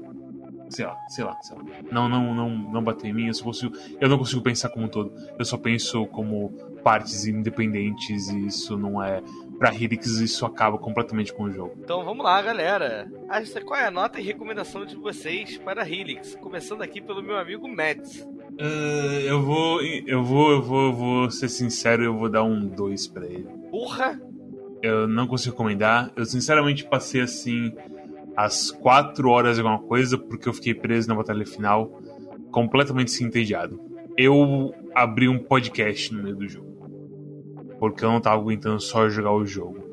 [SPEAKER 3] Sei lá, sei lá, sei lá. Não, não, não, não bater em mim, eu só consigo. Eu não consigo pensar como um todo. Eu só penso como partes independentes e isso não é. Pra Helix, isso acaba completamente com o jogo.
[SPEAKER 1] Então vamos lá, galera. Qual é a nota e recomendação de vocês para Helix? Começando aqui pelo meu amigo Mads.
[SPEAKER 3] Ah, eu vou. Eu vou, eu vou, eu vou ser sincero, eu vou dar um 2 pra ele.
[SPEAKER 1] Porra!
[SPEAKER 3] Eu não consigo recomendar. Eu sinceramente passei assim as 4 horas alguma coisa, porque eu fiquei preso na batalha final, completamente entediado. Eu abri um podcast no meio do jogo. Porque eu não tava aguentando só jogar o jogo.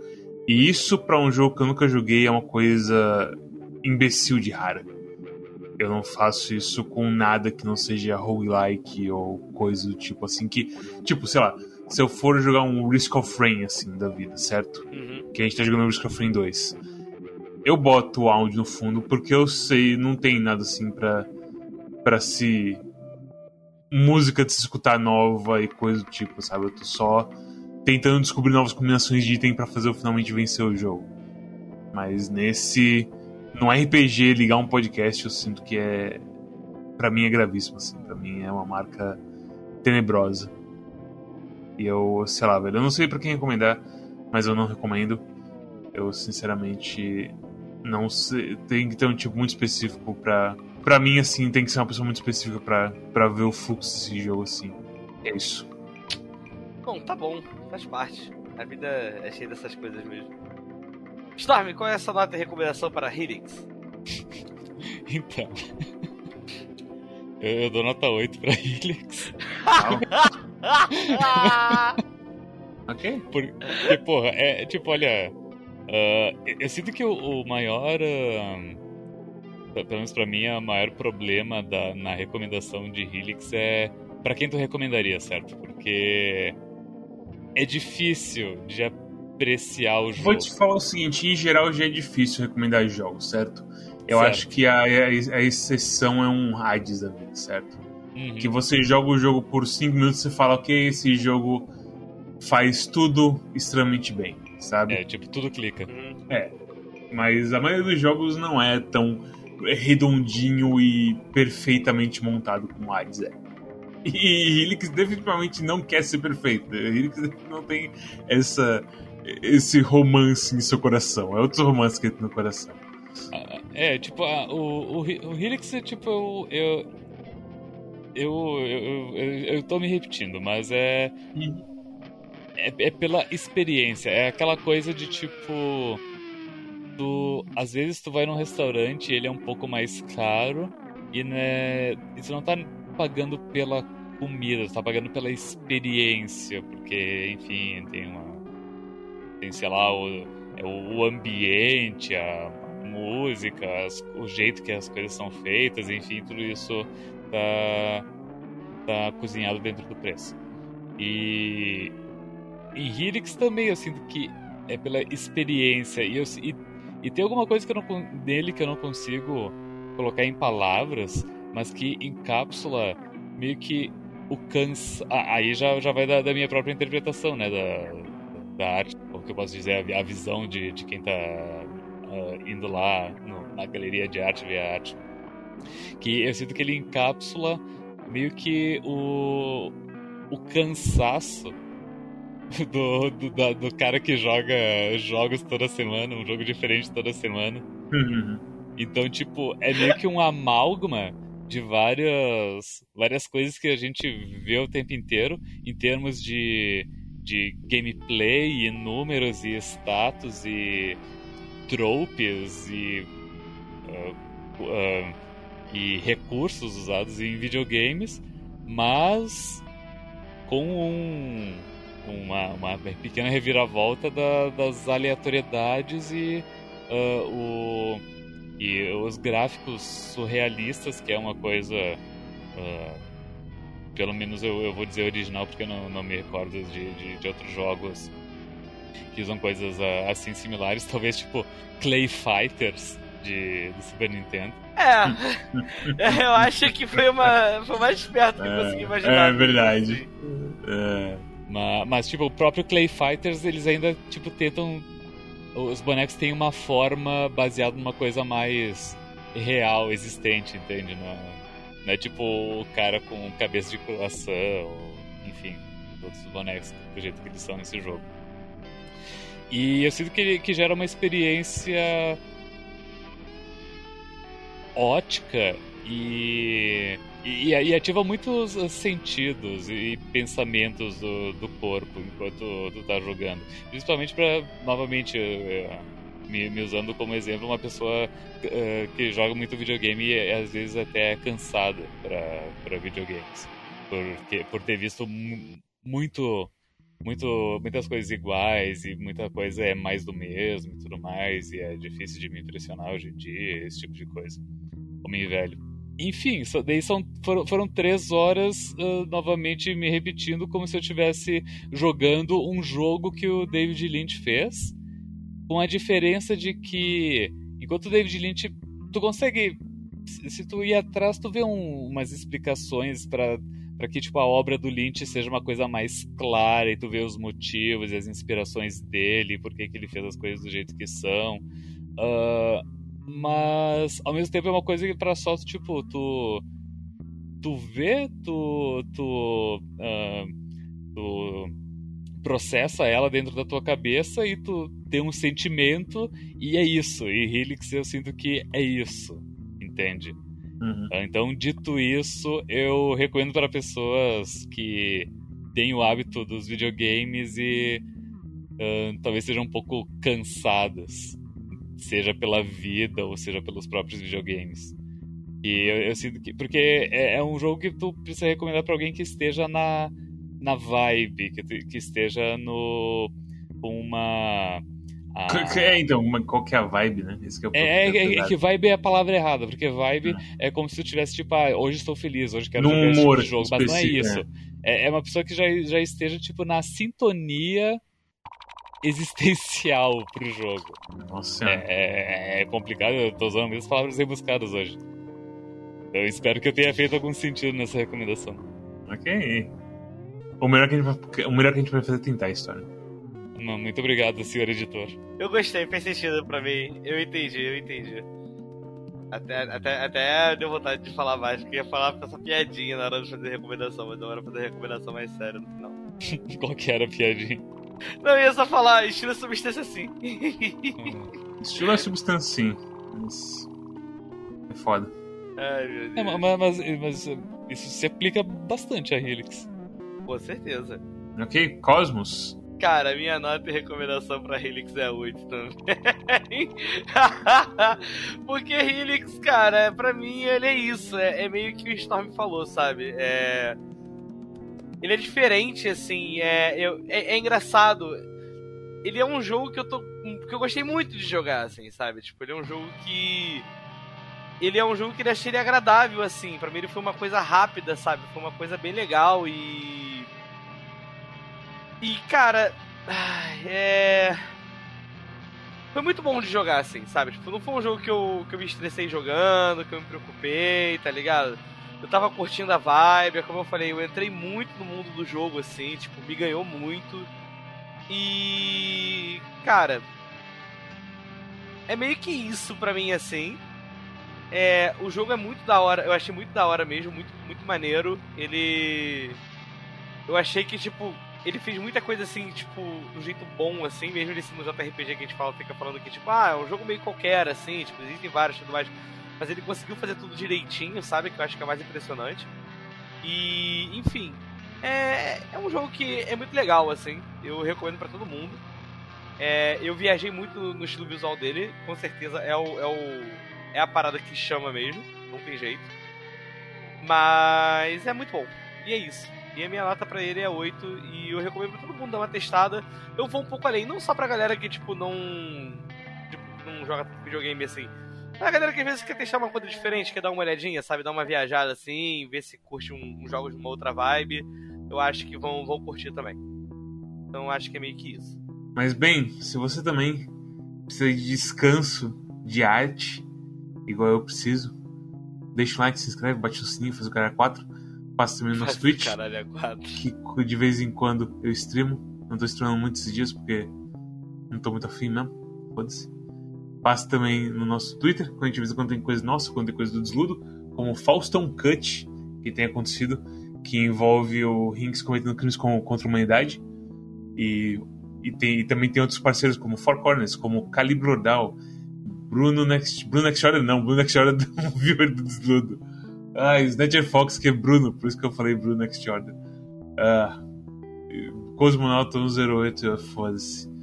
[SPEAKER 3] E isso pra um jogo que eu nunca joguei é uma coisa imbecil de rara. Eu não faço isso com nada que não seja roguelike ou coisa do tipo assim que. Tipo, sei lá, se eu for jogar um Risk of Rain assim da vida, certo?
[SPEAKER 1] Uhum.
[SPEAKER 3] que a gente tá jogando Risk of Rain 2. Eu boto o áudio no fundo porque eu sei, não tem nada assim pra, pra se. música de se escutar nova e coisa do tipo, sabe? Eu tô só tentando descobrir novas combinações de item pra fazer eu finalmente vencer o jogo. Mas nesse. No RPG, ligar um podcast eu sinto que é. Pra mim é gravíssimo, assim. Pra mim é uma marca tenebrosa. E eu, sei lá, velho, eu não sei pra quem recomendar, mas eu não recomendo. Eu, sinceramente, não sei. Tem que ter um tipo muito específico pra. Pra mim, assim, tem que ser uma pessoa muito específica pra, pra ver o fluxo desse jogo, assim. É isso.
[SPEAKER 1] Bom, tá bom, faz parte. A vida é cheia dessas coisas mesmo. Storm, qual é essa nota e recomendação para Helix?
[SPEAKER 2] Então. Eu, eu dou nota 8 pra Helix.
[SPEAKER 3] ok?
[SPEAKER 2] Porque, porra, é tipo, olha. Ah, eu- sinto que o, o maior. ah, pelo menos pra mim, o maior problema da, na recomendação de Helix é. Pra quem tu recomendaria, certo? Porque. É difícil de apreciar o jogo.
[SPEAKER 3] Vou te falar o seguinte: em geral já é difícil recomendar jogos, certo? Eu
[SPEAKER 2] Certo.
[SPEAKER 3] acho que a, a, exceção é um Hades da vida, certo?
[SPEAKER 2] Uhum.
[SPEAKER 3] Que você joga o jogo por 5 minutos e fala, ok, esse jogo faz tudo extremamente bem, sabe?
[SPEAKER 2] É, tipo, tudo clica.
[SPEAKER 1] Hum,
[SPEAKER 3] Mas a maioria dos jogos não é tão redondinho e perfeitamente montado como Hades é. E Helix definitivamente não quer ser perfeito. Helix não tem essa, esse romance em seu coração. É outro romance que ele tem no coração.
[SPEAKER 2] É, tipo, o, o, o Helix é tipo. Eu. Eu, eu, eu, eu, eu tô me repetindo, mas é, é. É pela experiência. É aquela coisa de tipo. Tu, às vezes tu vai num restaurante ele é um pouco mais caro e né, e tu não tá pagando pela comida, tu tá pagando pela experiência, porque, enfim, tem uma. Tem, sei lá, o, é o ambiente, a música, as- o jeito que as coisas são feitas, enfim, tudo isso tá, tá cozinhado dentro do preço. E em Helix também eu sinto que é pela experiência e, eu, e, e tem alguma coisa que eu não, que eu não consigo colocar em palavras, mas que encapsula meio que o cansa. ah, aí já, já vai da, da minha própria interpretação, né? Da, da arte, o que eu posso dizer, a a visão de, de quem tá ah, indo lá no- na galeria de arte ver a arte. Que eu sinto que ele encapsula meio que o, o cansaço do, do, da- do cara que joga jogos toda semana, um jogo diferente toda semana.
[SPEAKER 3] Uhum.
[SPEAKER 2] Então, tipo, é meio que um amálgama de várias, várias coisas que a gente vê o tempo inteiro em termos de, de gameplay e números e status e tropes e, uh, uh, e recursos usados em videogames, mas com um, uma, uma pequena reviravolta da, das aleatoriedades e uh, o e os gráficos surrealistas, que é uma coisa. Uh, pelo menos eu, eu vou dizer original porque eu não, não me recordo de, de, de outros jogos que usam coisas uh, assim similares. Talvez tipo Clay Fighters de, do Super Nintendo.
[SPEAKER 1] É, eu acho que foi, uma, foi mais perto que eu consegui é, imaginar.
[SPEAKER 3] É verdade. É.
[SPEAKER 2] Mas, mas, tipo, o próprio Clay Fighters, eles ainda, tipo, tentam os bonecos têm uma forma baseada numa coisa mais real, existente, entende? Não, não é tipo o cara com cabeça de croissant, ou, enfim, todos os bonecos do jeito que eles são nesse jogo. E eu sinto que, que gera uma experiência ótica e e, e, ativa muitos sentidos e pensamentos do, do corpo enquanto tu tá jogando. Principalmente para novamente, uh, me, me, usando como exemplo, uma pessoa que joga muito videogame e às vezes até é cansada para videogames. Porque, por ter visto muito muito, muitas coisas iguais e muita coisa é mais do mesmo e tudo mais, e é difícil de me impressionar hoje em dia, esse tipo de coisa. Homem velho. Enfim, daí são, foram, foram três horas uh, novamente me repetindo como se eu estivesse jogando um jogo que o David Lynch fez, com a diferença de que enquanto o David Lynch tu consegue se tu ir atrás tu vê um, umas explicações para para que tipo a obra do Lynch seja uma coisa mais clara e tu vê os motivos e as inspirações dele, por que ele fez as coisas do jeito que são. Uh, mas ao mesmo tempo é uma coisa que pra só, tipo, tu. Tu vê, tu. Tu. Uh, tu processa ela dentro da tua cabeça e tu tem um sentimento e é isso. E Helix eu sinto que é isso, entende? Uhum. Então, dito isso, eu recomendo para pessoas que têm o hábito dos videogames e uh, talvez sejam um pouco cansadas seja pela vida ou seja pelos próprios videogames. E eu, eu sinto que. Porque é, é, um jogo que tu precisa recomendar para alguém que esteja na, na vibe, que, que esteja no. com uma.
[SPEAKER 3] A... É, então, uma, qual que é a vibe, né? Esse
[SPEAKER 2] que é, é, é, que vibe é a palavra errada, porque vibe hum. é como se tu tivesse, tipo, ah, hoje estou feliz, hoje quero
[SPEAKER 3] Num jogar esse
[SPEAKER 2] tipo jogo, mas não é isso. É. é. É, uma pessoa que já, já esteja, tipo, na sintonia existencial pro jogo.
[SPEAKER 3] Nossa.
[SPEAKER 2] É, é, é complicado, eu tô usando mesmo palavras rebuscadas hoje. Eu espero que eu tenha feito algum sentido nessa recomendação.
[SPEAKER 3] Ok. O melhor que a gente vai, o melhor que a gente vai fazer é tentar a história.
[SPEAKER 2] muito obrigado, senhor editor.
[SPEAKER 1] Eu gostei, fez sentido pra mim. Eu entendi, eu entendi. Até, até, até deu vontade de falar mais, porque ia falar essa piadinha na hora de fazer recomendação, mas não era fazer recomendação mais séria no final.
[SPEAKER 2] Qual que era a piadinha?
[SPEAKER 1] Não, eu ia só falar, estilo é substância sim.
[SPEAKER 3] estilo é substância sim. Mas... É foda.
[SPEAKER 1] Ai, meu Deus.
[SPEAKER 2] É, mas, mas, mas, isso se aplica bastante a Helix.
[SPEAKER 1] Com certeza.
[SPEAKER 3] Ok, Cosmos.
[SPEAKER 1] Cara, minha nota e recomendação pra Helix é 8 também. Porque Helix, cara, pra mim ele é isso. É, é meio que o Storm falou, sabe? É ele é diferente, assim, é, é, é, engraçado. Ele é um jogo que eu tô. que eu gostei muito de jogar, assim, sabe? Tipo, ele é um jogo que. Ele é um jogo que ele achei ele agradável, assim. Pra mim ele foi uma coisa rápida, sabe? Foi uma coisa bem legal e. E, cara. É. Foi muito bom de jogar, assim, sabe? Tipo, não foi um jogo que eu, que eu me estressei jogando, que eu me preocupei, tá ligado? Eu tava curtindo a vibe, é como eu falei, eu entrei muito no mundo do jogo, assim, tipo, me ganhou muito. E. Cara. É meio que isso pra mim, assim. É, o jogo é muito da hora, eu achei muito da hora mesmo, muito, muito maneiro. Ele. Eu achei que, tipo, ele fez muita coisa assim, tipo, do jeito bom, assim, mesmo ele sendo JRPG que a gente fala, fica falando que, tipo, ah, é um jogo meio qualquer, assim, tipo, existem vários e tudo mais. Mas ele conseguiu fazer tudo direitinho, sabe? Que eu acho que é mais impressionante. E, enfim, é, é um jogo que é muito legal, assim. Eu recomendo para todo mundo. É, eu viajei muito no estilo visual dele, com certeza é o, é o é a parada que chama mesmo, não tem jeito. Mas é muito bom. E é isso. E a minha nota para ele é 8 e eu recomendo pra todo mundo dar uma testada. Eu vou um pouco além, não só pra galera que tipo não tipo, não joga videogame assim. A galera que às vezes quer testar uma coisa diferente, quer dar uma olhadinha, sabe, dar uma viajada assim, ver se curte um, um jogos de uma outra vibe eu acho que vão, vão curtir também. Então acho que é meio que isso.
[SPEAKER 3] Mas bem, se você também precisa de descanso de arte, igual eu preciso, deixa o like, se inscreve, bate o sininho, faz o cara 4. Passa também no nosso Twitch.
[SPEAKER 1] Caralho, é 4.
[SPEAKER 3] Que de vez em quando eu streamo. Não tô streamando muito esses dias porque não tô muito afim mesmo. Foda-se. Passa também no nosso Twitter, quando a gente vê quando tem coisa nossa, quando tem coisa do Desludo, como o Faustão Cut, que tem acontecido que envolve o Hinks cometendo crimes contra a humanidade. E, e, tem, e também tem outros parceiros como Four Corners, como Calibrodal, Bruno Next, Bruno Next Order, não, Bruno Next Order é um viewer do Desludo. Ah, Snatcher Fox, que é Bruno, por isso que eu falei Bruno Next Order. Ah, Cosmonauta 108, foda-se.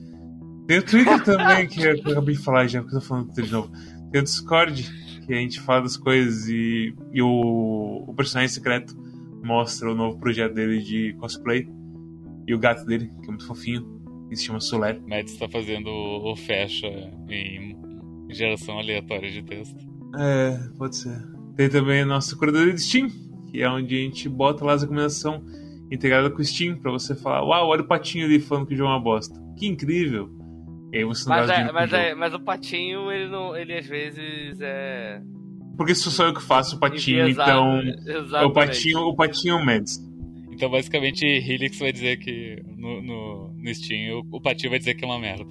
[SPEAKER 3] Tem o Twitter também, que eu acabei de falar já, porque eu tô falando de novo. Tem o Discord, que a gente fala das coisas, e, e o, o personagem secreto mostra o novo projeto dele de cosplay. E o gato dele, que é muito fofinho, que se chama Soler.
[SPEAKER 2] Mads está fazendo o fecha em geração aleatória de texto.
[SPEAKER 3] É, pode ser. Tem também a nossa curadoria de Steam, que é onde a gente bota lá as recomendações integrada com o Steam, pra você falar, uau, olha o patinho ali falando que o jogo é uma bosta. Que incrível! E aí você
[SPEAKER 1] não mas, é, mas, é, mas o patinho, ele, não, ele às vezes é
[SPEAKER 3] porque sou só eu que faço o patinho, então. É o patinho, o patinho Mendes.
[SPEAKER 2] Então, basicamente, Helix vai dizer que no, no, no Steam o, o patinho vai dizer que é uma merda.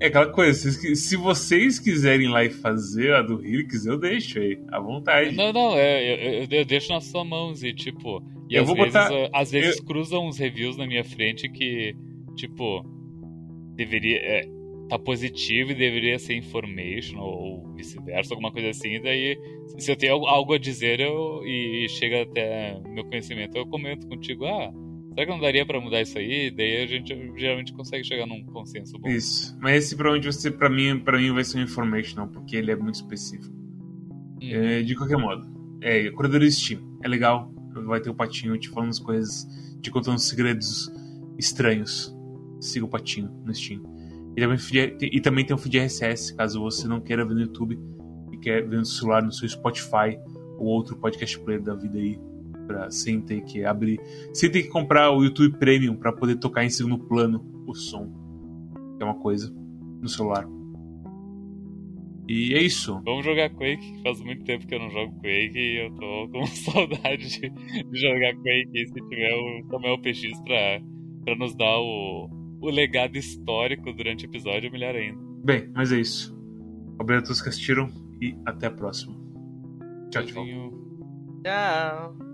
[SPEAKER 3] É aquela coisa, se, se vocês quiserem lá e fazer a do Helix, eu deixo aí, à vontade.
[SPEAKER 2] Não, não, é, eu, eu deixo nas suas mãos e, tipo. E eu às vou vezes, botar... às vezes eu... cruzam uns reviews na minha frente que, tipo, deveria. É, tá positivo e deveria ser information ou vice-versa, alguma coisa assim. Daí, se eu tenho algo a dizer eu, e chega até meu conhecimento, eu comento contigo, ah, será que não daria para mudar isso aí? Daí a gente geralmente consegue chegar num consenso bom.
[SPEAKER 3] Isso. Mas esse provavelmente você, para mim, para mim vai ser um information, porque ele é muito específico. Hum. É, de qualquer modo, é, Corredor Steam, é legal. Vai ter o patinho te falando as coisas, te contando segredos estranhos. Siga o patinho no Steam. E também, e também tem um feed RSS, caso você não queira ver no YouTube e quer ver no celular, no seu Spotify ou outro podcast player da vida aí, pra, sem ter que abrir, sem ter que comprar o YouTube Premium para poder tocar em segundo plano o som, que é uma coisa, no celular. E é isso.
[SPEAKER 2] Vamos jogar Quake, faz muito tempo que eu não jogo Quake e eu tô com saudade de, de jogar Quake. se tiver o Samuel PX pra, pra nos dar o, o legado histórico durante o episódio, melhor ainda.
[SPEAKER 3] Bem, mas é isso. Obrigado a todos que assistiram e até a próxima. Tchau, tchau.
[SPEAKER 1] Tchau.